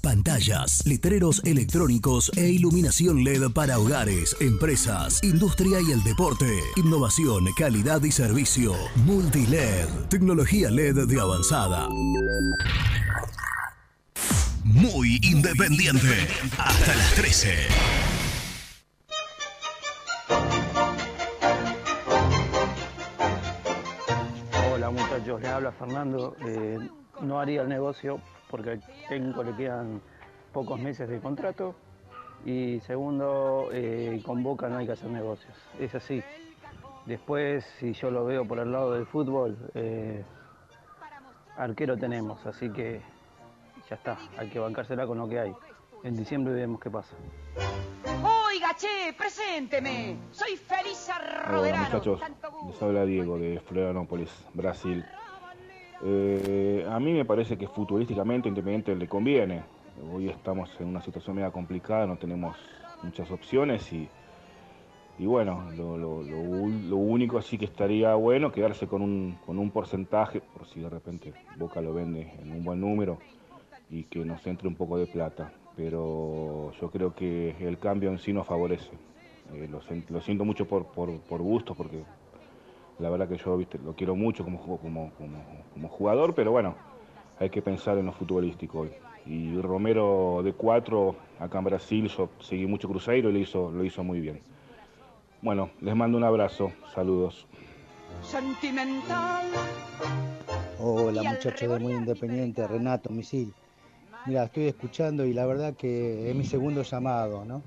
Pantallas, letreros electrónicos e iluminación LED para hogares, empresas, industria y el deporte. Innovación, calidad y servicio. Multiled, tecnología LED de avanzada. Muy independiente. Hasta las 13. Hola muchachos, les habla Fernando. Eh, no haría el negocio porque al técnico le quedan pocos meses de contrato y segundo, eh, con Boca no hay que hacer negocios. Es así. Después, si yo lo veo por el lado del fútbol, eh, arquero tenemos, así que ya está, hay que bancársela con lo que hay. En diciembre vemos qué pasa. Oiga, che, presénteme. Soy Felisa Hola muchachos, les habla Diego de Florianópolis, Brasil. Eh, a mí me parece que futurísticamente Independiente le conviene. hoy estamos en una situación media complicada, no tenemos muchas opciones y, y bueno, lo, único sí que estaría bueno quedarse con un, con un porcentaje, por si de repente Boca lo vende en un buen número y que nos entre un poco de plata. Pero yo creo que el cambio en sí nos favorece. Eh, lo siento mucho por, por, por gusto, porque la verdad que yo viste, lo quiero mucho como, ju- como, como, como jugador, pero bueno, hay que pensar en lo futbolístico hoy. Y Romero de 4 acá en Brasil, yo seguí mucho Cruzeiro y lo hizo, lo hizo muy bien. Bueno, les mando un abrazo, saludos. Sentimental. Hola muchachos de Muy Independiente, Renato, Misil. Mira, estoy escuchando y la verdad que es mi segundo llamado, ¿no?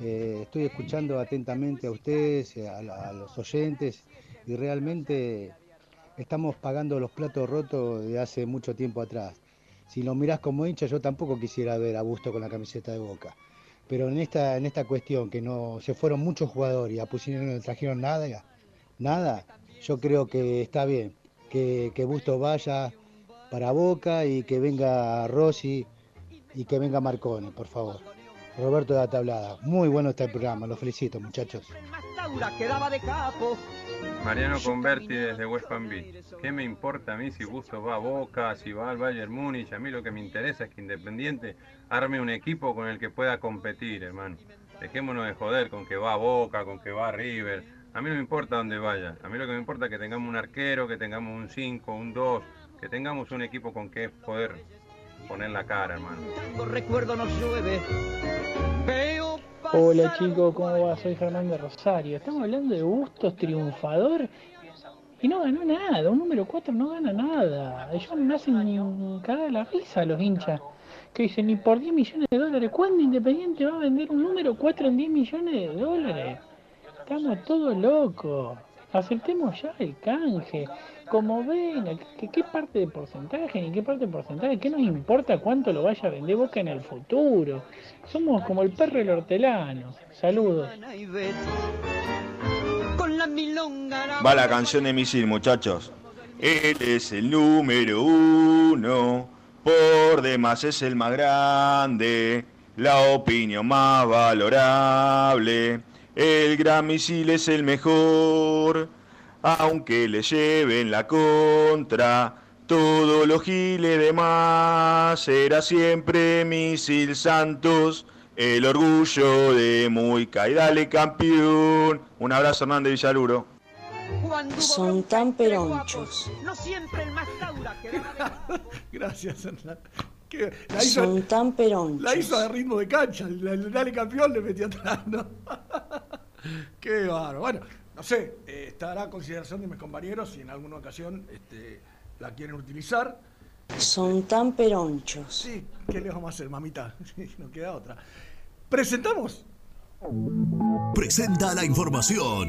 Eh, estoy escuchando atentamente a ustedes, a, la- a los oyentes y realmente estamos pagando los platos rotos de hace mucho tiempo atrás. Si lo mirás como hincha, yo tampoco quisiera ver a Busto con la camiseta de Boca. Pero en esta, en esta cuestión que no se fueron muchos jugadores y a Pusini no le trajeron nada, nada, yo creo que está bien que, que Busto vaya para Boca y que venga Rossi y que venga Marcone, por favor. Roberto de la Tablada, muy bueno está el programa, los felicito muchachos. Mariano Converti desde West Palm. ¿Qué me importa a mí si Bustos va a Boca, si va al Bayern Múnich? A mí lo que me interesa es que Independiente arme un equipo con el que pueda competir, hermano. Dejémonos de joder con que va a Boca, con que va a River. A mí no me importa dónde vaya. A mí lo que me importa es que tengamos un arquero, que tengamos un 5, un 2, que tengamos un equipo con que poder poner la cara, hermano. Hola chicos, ¿cómo va? Soy Germán de Rosario. Estamos hablando de Bustos triunfador y no ganó nada. Un número 4 no gana nada. Ellos me hacen cagar la risa los hinchas que dicen ni por 10 millones de dólares. ¿Cuándo Independiente va a vender un número 4 en 10 millones de dólares? Estamos todos locos. Aceptemos ya el canje. Como venga, ¿qué, qué parte de porcentaje ni qué parte de porcentaje? ¿Qué nos importa cuánto lo vaya a vender Boca en el futuro? Somos como el perro y el hortelano. Saludos. Va la canción de Misil, muchachos. Él es el número uno, por demás es el más grande, la opinión más valorable. El gran misil es el mejor, aunque le lleven la contra. Todos los giles de más, será siempre Misil Santos, el orgullo de Muica. Y dale campeón. Un abrazo, Hernández Villaluro. Son tan peronchos. No siempre el más Taura de Gracias, Hernán. Que La hizo, Son tan peronchos. la hizo de ritmo de cancha. la- el Dale campeón le metió atrás, ¿no? Qué bárbaro. Bueno, no sé, eh, estará a consideración de mis compañeros si en alguna ocasión este, la quieren utilizar. Son tan peronchos. Sí, ¿qué le vamos a hacer, mamita? no queda otra. Presentamos. Presenta la información.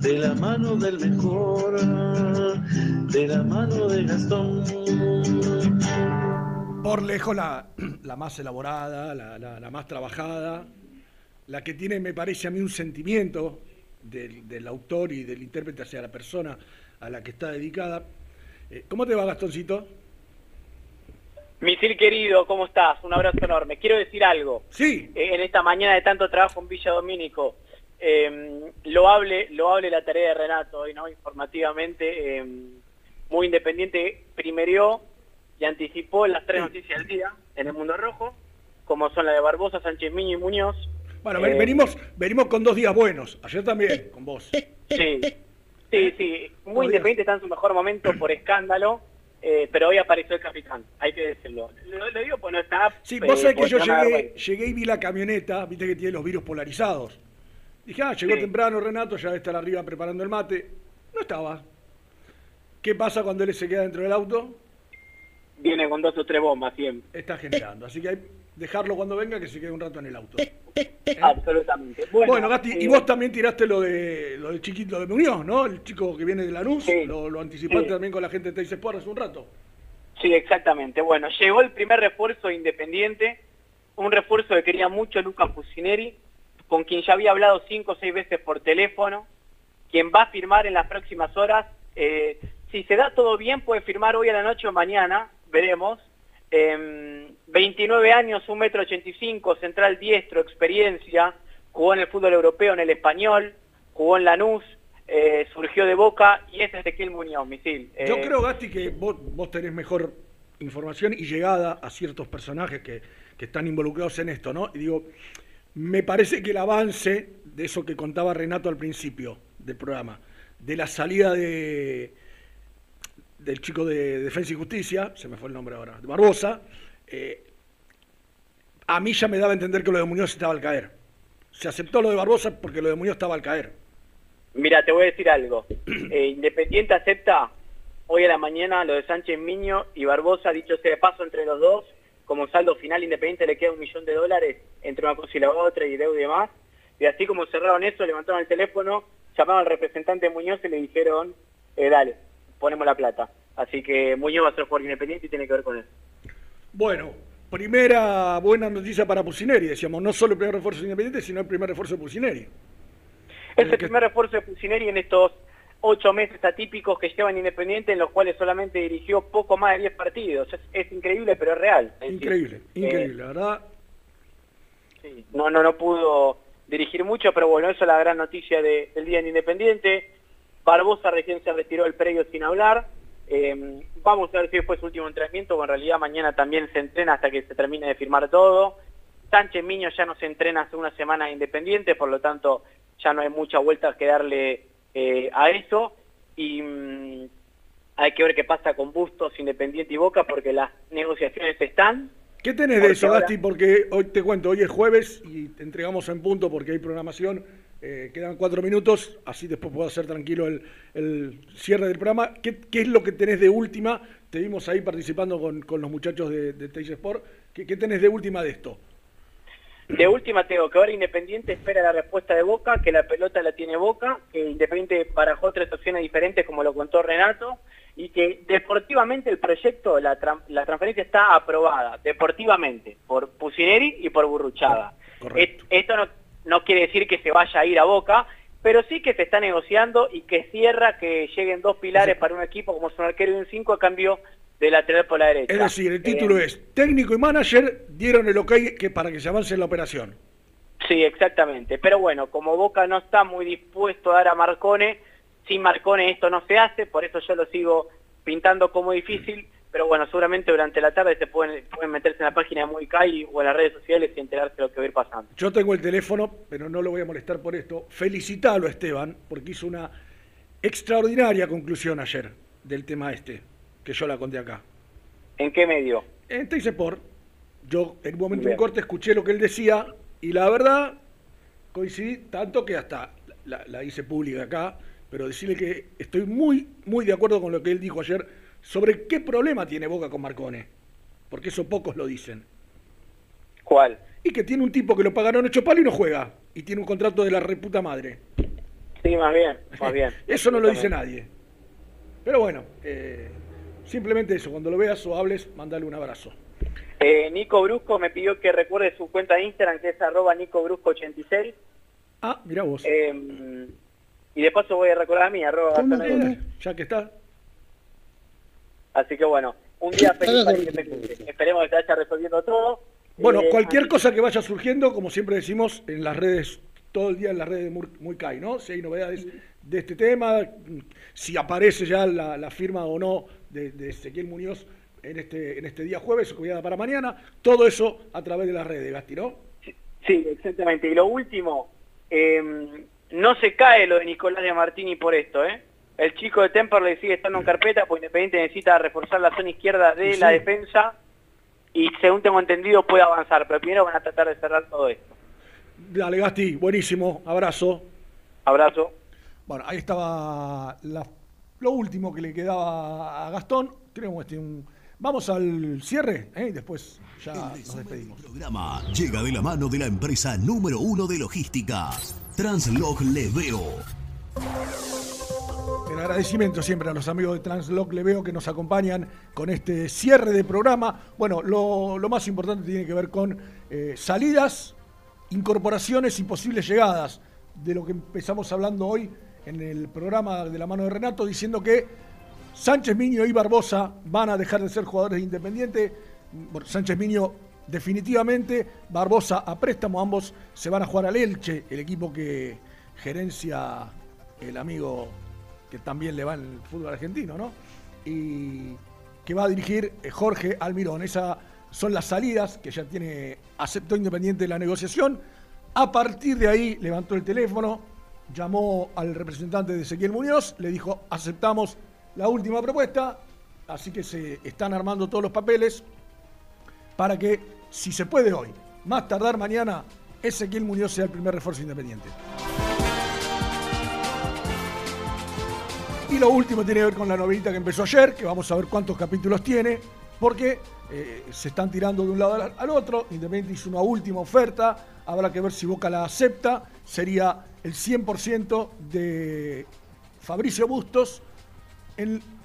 de la mano del mejor, de la mano de Gastón. Por lejos la, la más elaborada, la, la- la más trabajada, la que tiene, me parece a mí, un sentimiento del, del autor y del intérprete hacia la persona a la que está dedicada. Eh, ¿Cómo te va, Gastoncito? Misil querido, ¿cómo estás? Un abrazo enorme. Quiero decir algo. Sí. Eh, en esta mañana de tanto trabajo en Villa Domínico, eh, loable, loable la tarea de Renato hoy, ¿no? Informativamente, eh, muy independiente, primerió y anticipó las tres noticias del día en el Mundo Rojo, como son la de Barbosa, Sánchez Miño y Muñoz. Bueno, Eh, ven- venimos, venimos con dos días buenos. Ayer también, con vos. Sí, sí, sí. Muy independiente está en su mejor momento por escándalo, eh, pero hoy apareció el capitán, hay que decirlo. Lo, lo digo pues no está... Sí, eh, vos sabés que por yo llegué, llegué y vi la camioneta, viste que tiene los virus polarizados. Dije, ah, llegó Sí. temprano Renato, ya debe estar arriba preparando el mate. No estaba. ¿Qué pasa cuando él se queda dentro del auto? viene con dos o tres bombas siempre. Está generando. Así que hay dejarlo cuando venga que se quede un rato en el auto. Absolutamente. Bueno, Bueno, Gasti, y eh, vos también tiraste lo de lo del chiquito de Muñoz, ¿no? El chico que viene de Lanús, lo, lo anticipaste Sí. también con la gente de Teis Sport hace un rato. Sí, exactamente. Bueno, llegó el primer refuerzo independiente, un refuerzo que quería mucho Lucas Pusineri, con quien ya había hablado cinco o seis veces por teléfono, quien va a firmar en las próximas horas. Eh, si se da todo bien, puede firmar hoy a la noche o mañana, veremos. Em, 29 años, 1,85 metro 85, central diestro, experiencia, jugó en el fútbol europeo, en el español, jugó en Lanús, eh, surgió de Boca y es Ezequiel Muñoz, misil. Yo Eh, creo, Gasti, que vos, vos tenés mejor información y llegada a ciertos personajes que, que están involucrados en esto, ¿no? Y digo, me parece que el avance de eso que contaba Renato al principio del programa, de la salida de del chico de Defensa y Justicia, se me fue el nombre ahora, de Barbosa, eh, a mí ya me daba a entender que lo de Muñoz estaba al caer. Se aceptó lo de Barbosa porque lo de Muñoz estaba al caer. Mira, te voy a decir algo. Eh, Independiente acepta hoy a la mañana lo de Sánchez Miño y Barbosa, dicho sea de paso entre los dos, como saldo final Independiente le queda un millón de dólares entre una cosa y la otra y deuda y demás. Y así como cerraron eso, levantaron el teléfono, llamaron al representante Muñoz y le dijeron, eh, dale, ponemos la plata. Así que Muñoz va a ser jugador Independiente y tiene que ver con eso. Bueno, primera buena noticia para Pusineri, decíamos, no solo el primer refuerzo de Independiente, sino el primer refuerzo de Pusineri. Es el primer refuerzo de Pusineri en estos ocho meses atípicos que llevan Independiente, en los cuales solamente dirigió poco más de 10 partidos. Es, es increíble, pero es real. Es decir, Increíble, eh, increíble, la verdad. sí, no, no, no pudo dirigir mucho, pero bueno, eso es la gran noticia de- del día en Independiente. Barbosa recién se retiró del predio sin hablar. Eh, vamos a ver si fue su último entrenamiento, o en realidad mañana también se entrena hasta que se termine de firmar todo. Sánchez Miño ya no se entrena hace una semana en Independiente, por lo tanto ya no hay muchas vueltas que darle eh, a eso. Y mm, hay que ver qué pasa con Bustos, Independiente y Boca, porque las negociaciones están. ¿Qué tenés de eso, ahora- Gasti? Porque hoy te cuento, hoy es jueves y te entregamos en punto porque hay programación. eh, quedan cuatro minutos, así después puedo hacer tranquilo el, el cierre del programa. ¿Qué, qué es lo que tenés de última? Te vimos ahí participando con, con los muchachos de, de Sport. ¿Qué, qué tenés de última de esto? De última tengo que ahora Independiente espera la respuesta de Boca, que la pelota la tiene Boca, que Independiente barajó tres opciones diferentes como lo contó Renato, y que deportivamente el proyecto, la, la transferencia está aprobada, deportivamente, por Pusineri y por Burruchaga. Esto no, no quiere decir que se vaya a ir a Boca, pero sí que se está negociando y que cierra que lleguen dos pilares para un equipo como son arquero y un cinco a cambio de lateral por la derecha. Es decir, el título Eh, es técnico y manager dieron el ok que para que se avance en la operación. Sí, exactamente. Pero bueno, como Boca no está muy dispuesto a dar a Marcone, sin Marcone esto no se hace, por eso yo lo sigo pintando como difícil. Pero bueno, seguramente durante la tarde se pueden, pueden meterse en la página de Muy Kai o en las redes sociales y enterarse de lo que va a ir pasando. Yo tengo el teléfono, pero no lo voy a molestar por esto. Felicitalo, Esteban, porque hizo una extraordinaria conclusión ayer del tema este, que yo la conté acá. ¿En qué medio? En Sport, yo en un momento en corte escuché lo que él decía y la verdad coincidí tanto que hasta la, la hice pública acá, pero decirle que estoy muy, muy de acuerdo con lo que él dijo ayer sobre qué problema tiene Boca con Marcone, porque eso pocos lo dicen. ¿Cuál? Y que tiene un tipo que lo pagaron ocho palos y no juega, y tiene un contrato de la reputa madre. Sí, más bien, más bien. Eso no lo dice nadie. Pero bueno, eh, simplemente eso, cuando lo veas o hables, mandale un abrazo. Eh, Nico Brusco me pidió que recuerde su cuenta de Instagram, que es arroba Nico Brusco 86. Ah, mira vos. Eh, y de paso voy a recordar a mí, arroba ¿Cómo Gastón que? Ya que está. Así que bueno, un día feliz para Independiente. Esperemos que se vaya resolviendo todo. Bueno, Eh, cualquier cosa que vaya surgiendo, como siempre decimos, en las redes, todo el día en las redes de Mur- Muy Kai, ¿no? Si hay novedades de este tema, si aparece ya la, la firma o no de, de Ezequiel Muñoz en este, en este día jueves, cuidada para mañana, todo eso a través de las redes, Gasti, ¿no? Sí, exactamente. Y lo último, eh, no se cae lo de Nicolás de Martini por esto, ¿eh? El chico de Temperley sigue estando en carpeta, porque Independiente necesita reforzar la zona izquierda de Sí. la defensa y según tengo entendido puede avanzar, pero primero van a tratar de cerrar todo esto. Dale, Gasti, buenísimo, abrazo. Abrazo. Bueno, ahí estaba la- lo último que le quedaba a Gastón. Tenemos este, un Vamos al cierre ¿eh? y después ya nos despedimos. El programa llega de la mano de la empresa número uno de logística, Translog Leveo. El agradecimiento siempre a los amigos de Transloc Leveo que nos acompañan con este cierre de programa. Bueno, lo, lo más importante tiene que ver con eh, salidas, incorporaciones y posibles llegadas, de lo que empezamos hablando hoy en el programa de la mano de Renato, diciendo que Sánchez Miño y Barbosa van a dejar de ser jugadores de Independiente. Sánchez Miño definitivamente, Barbosa a préstamo, ambos se van a jugar al Elche, el equipo que gerencia el amigo que también le va en el fútbol argentino, ¿no? Y que va a dirigir eh, Jorge Almirón. Esas son las salidas que ya tiene, aceptó Independiente la negociación. A partir de ahí levantó el teléfono, llamó al representante de Ezequiel Muñoz, le dijo, aceptamos la última propuesta, así que se están armando todos los papeles para que, si se puede hoy, más tardar mañana, Ezequiel Muñoz sea el primer refuerzo independiente. Y lo último tiene que ver con la novelita que empezó ayer, que vamos a ver cuántos capítulos tiene, porque eh, se están tirando de un lado al, al otro. Independiente hizo una última oferta, habrá que ver si Boca la acepta. Sería el 100% de Fabricio Bustos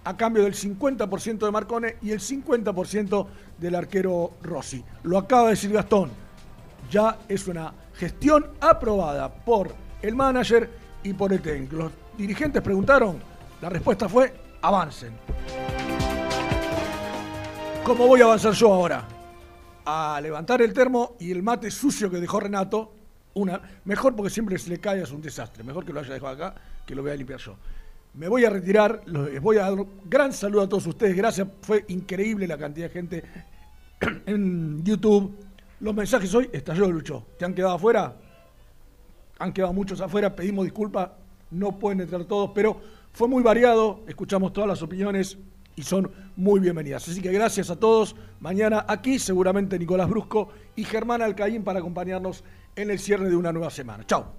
a cambio del 50% de Marcone y el 50% del arquero Rossi. Lo acaba de decir Gastón. Ya es una gestión aprobada por el manager y por el técnico. Los dirigentes preguntaron, la respuesta fue avancen. ¿Cómo voy a avanzar yo ahora? A levantar el termo y el mate sucio que dejó Renato. Mejor porque siempre se le cae es un desastre. Mejor que lo haya dejado acá que lo voy a limpiar yo. Me voy a retirar, les voy a dar un gran saludo a todos ustedes. Gracias, fue increíble la cantidad de gente en YouTube. Los mensajes hoy estalló Lucho. ¿Te han quedado afuera? Han quedado muchos afuera, pedimos disculpas, no pueden entrar todos, pero fue muy variado, escuchamos todas las opiniones y son muy bienvenidas. Así que gracias a todos. Mañana aquí seguramente Nicolás Brusco y Germán Alcaín para acompañarnos en el cierre de una nueva semana. Chao.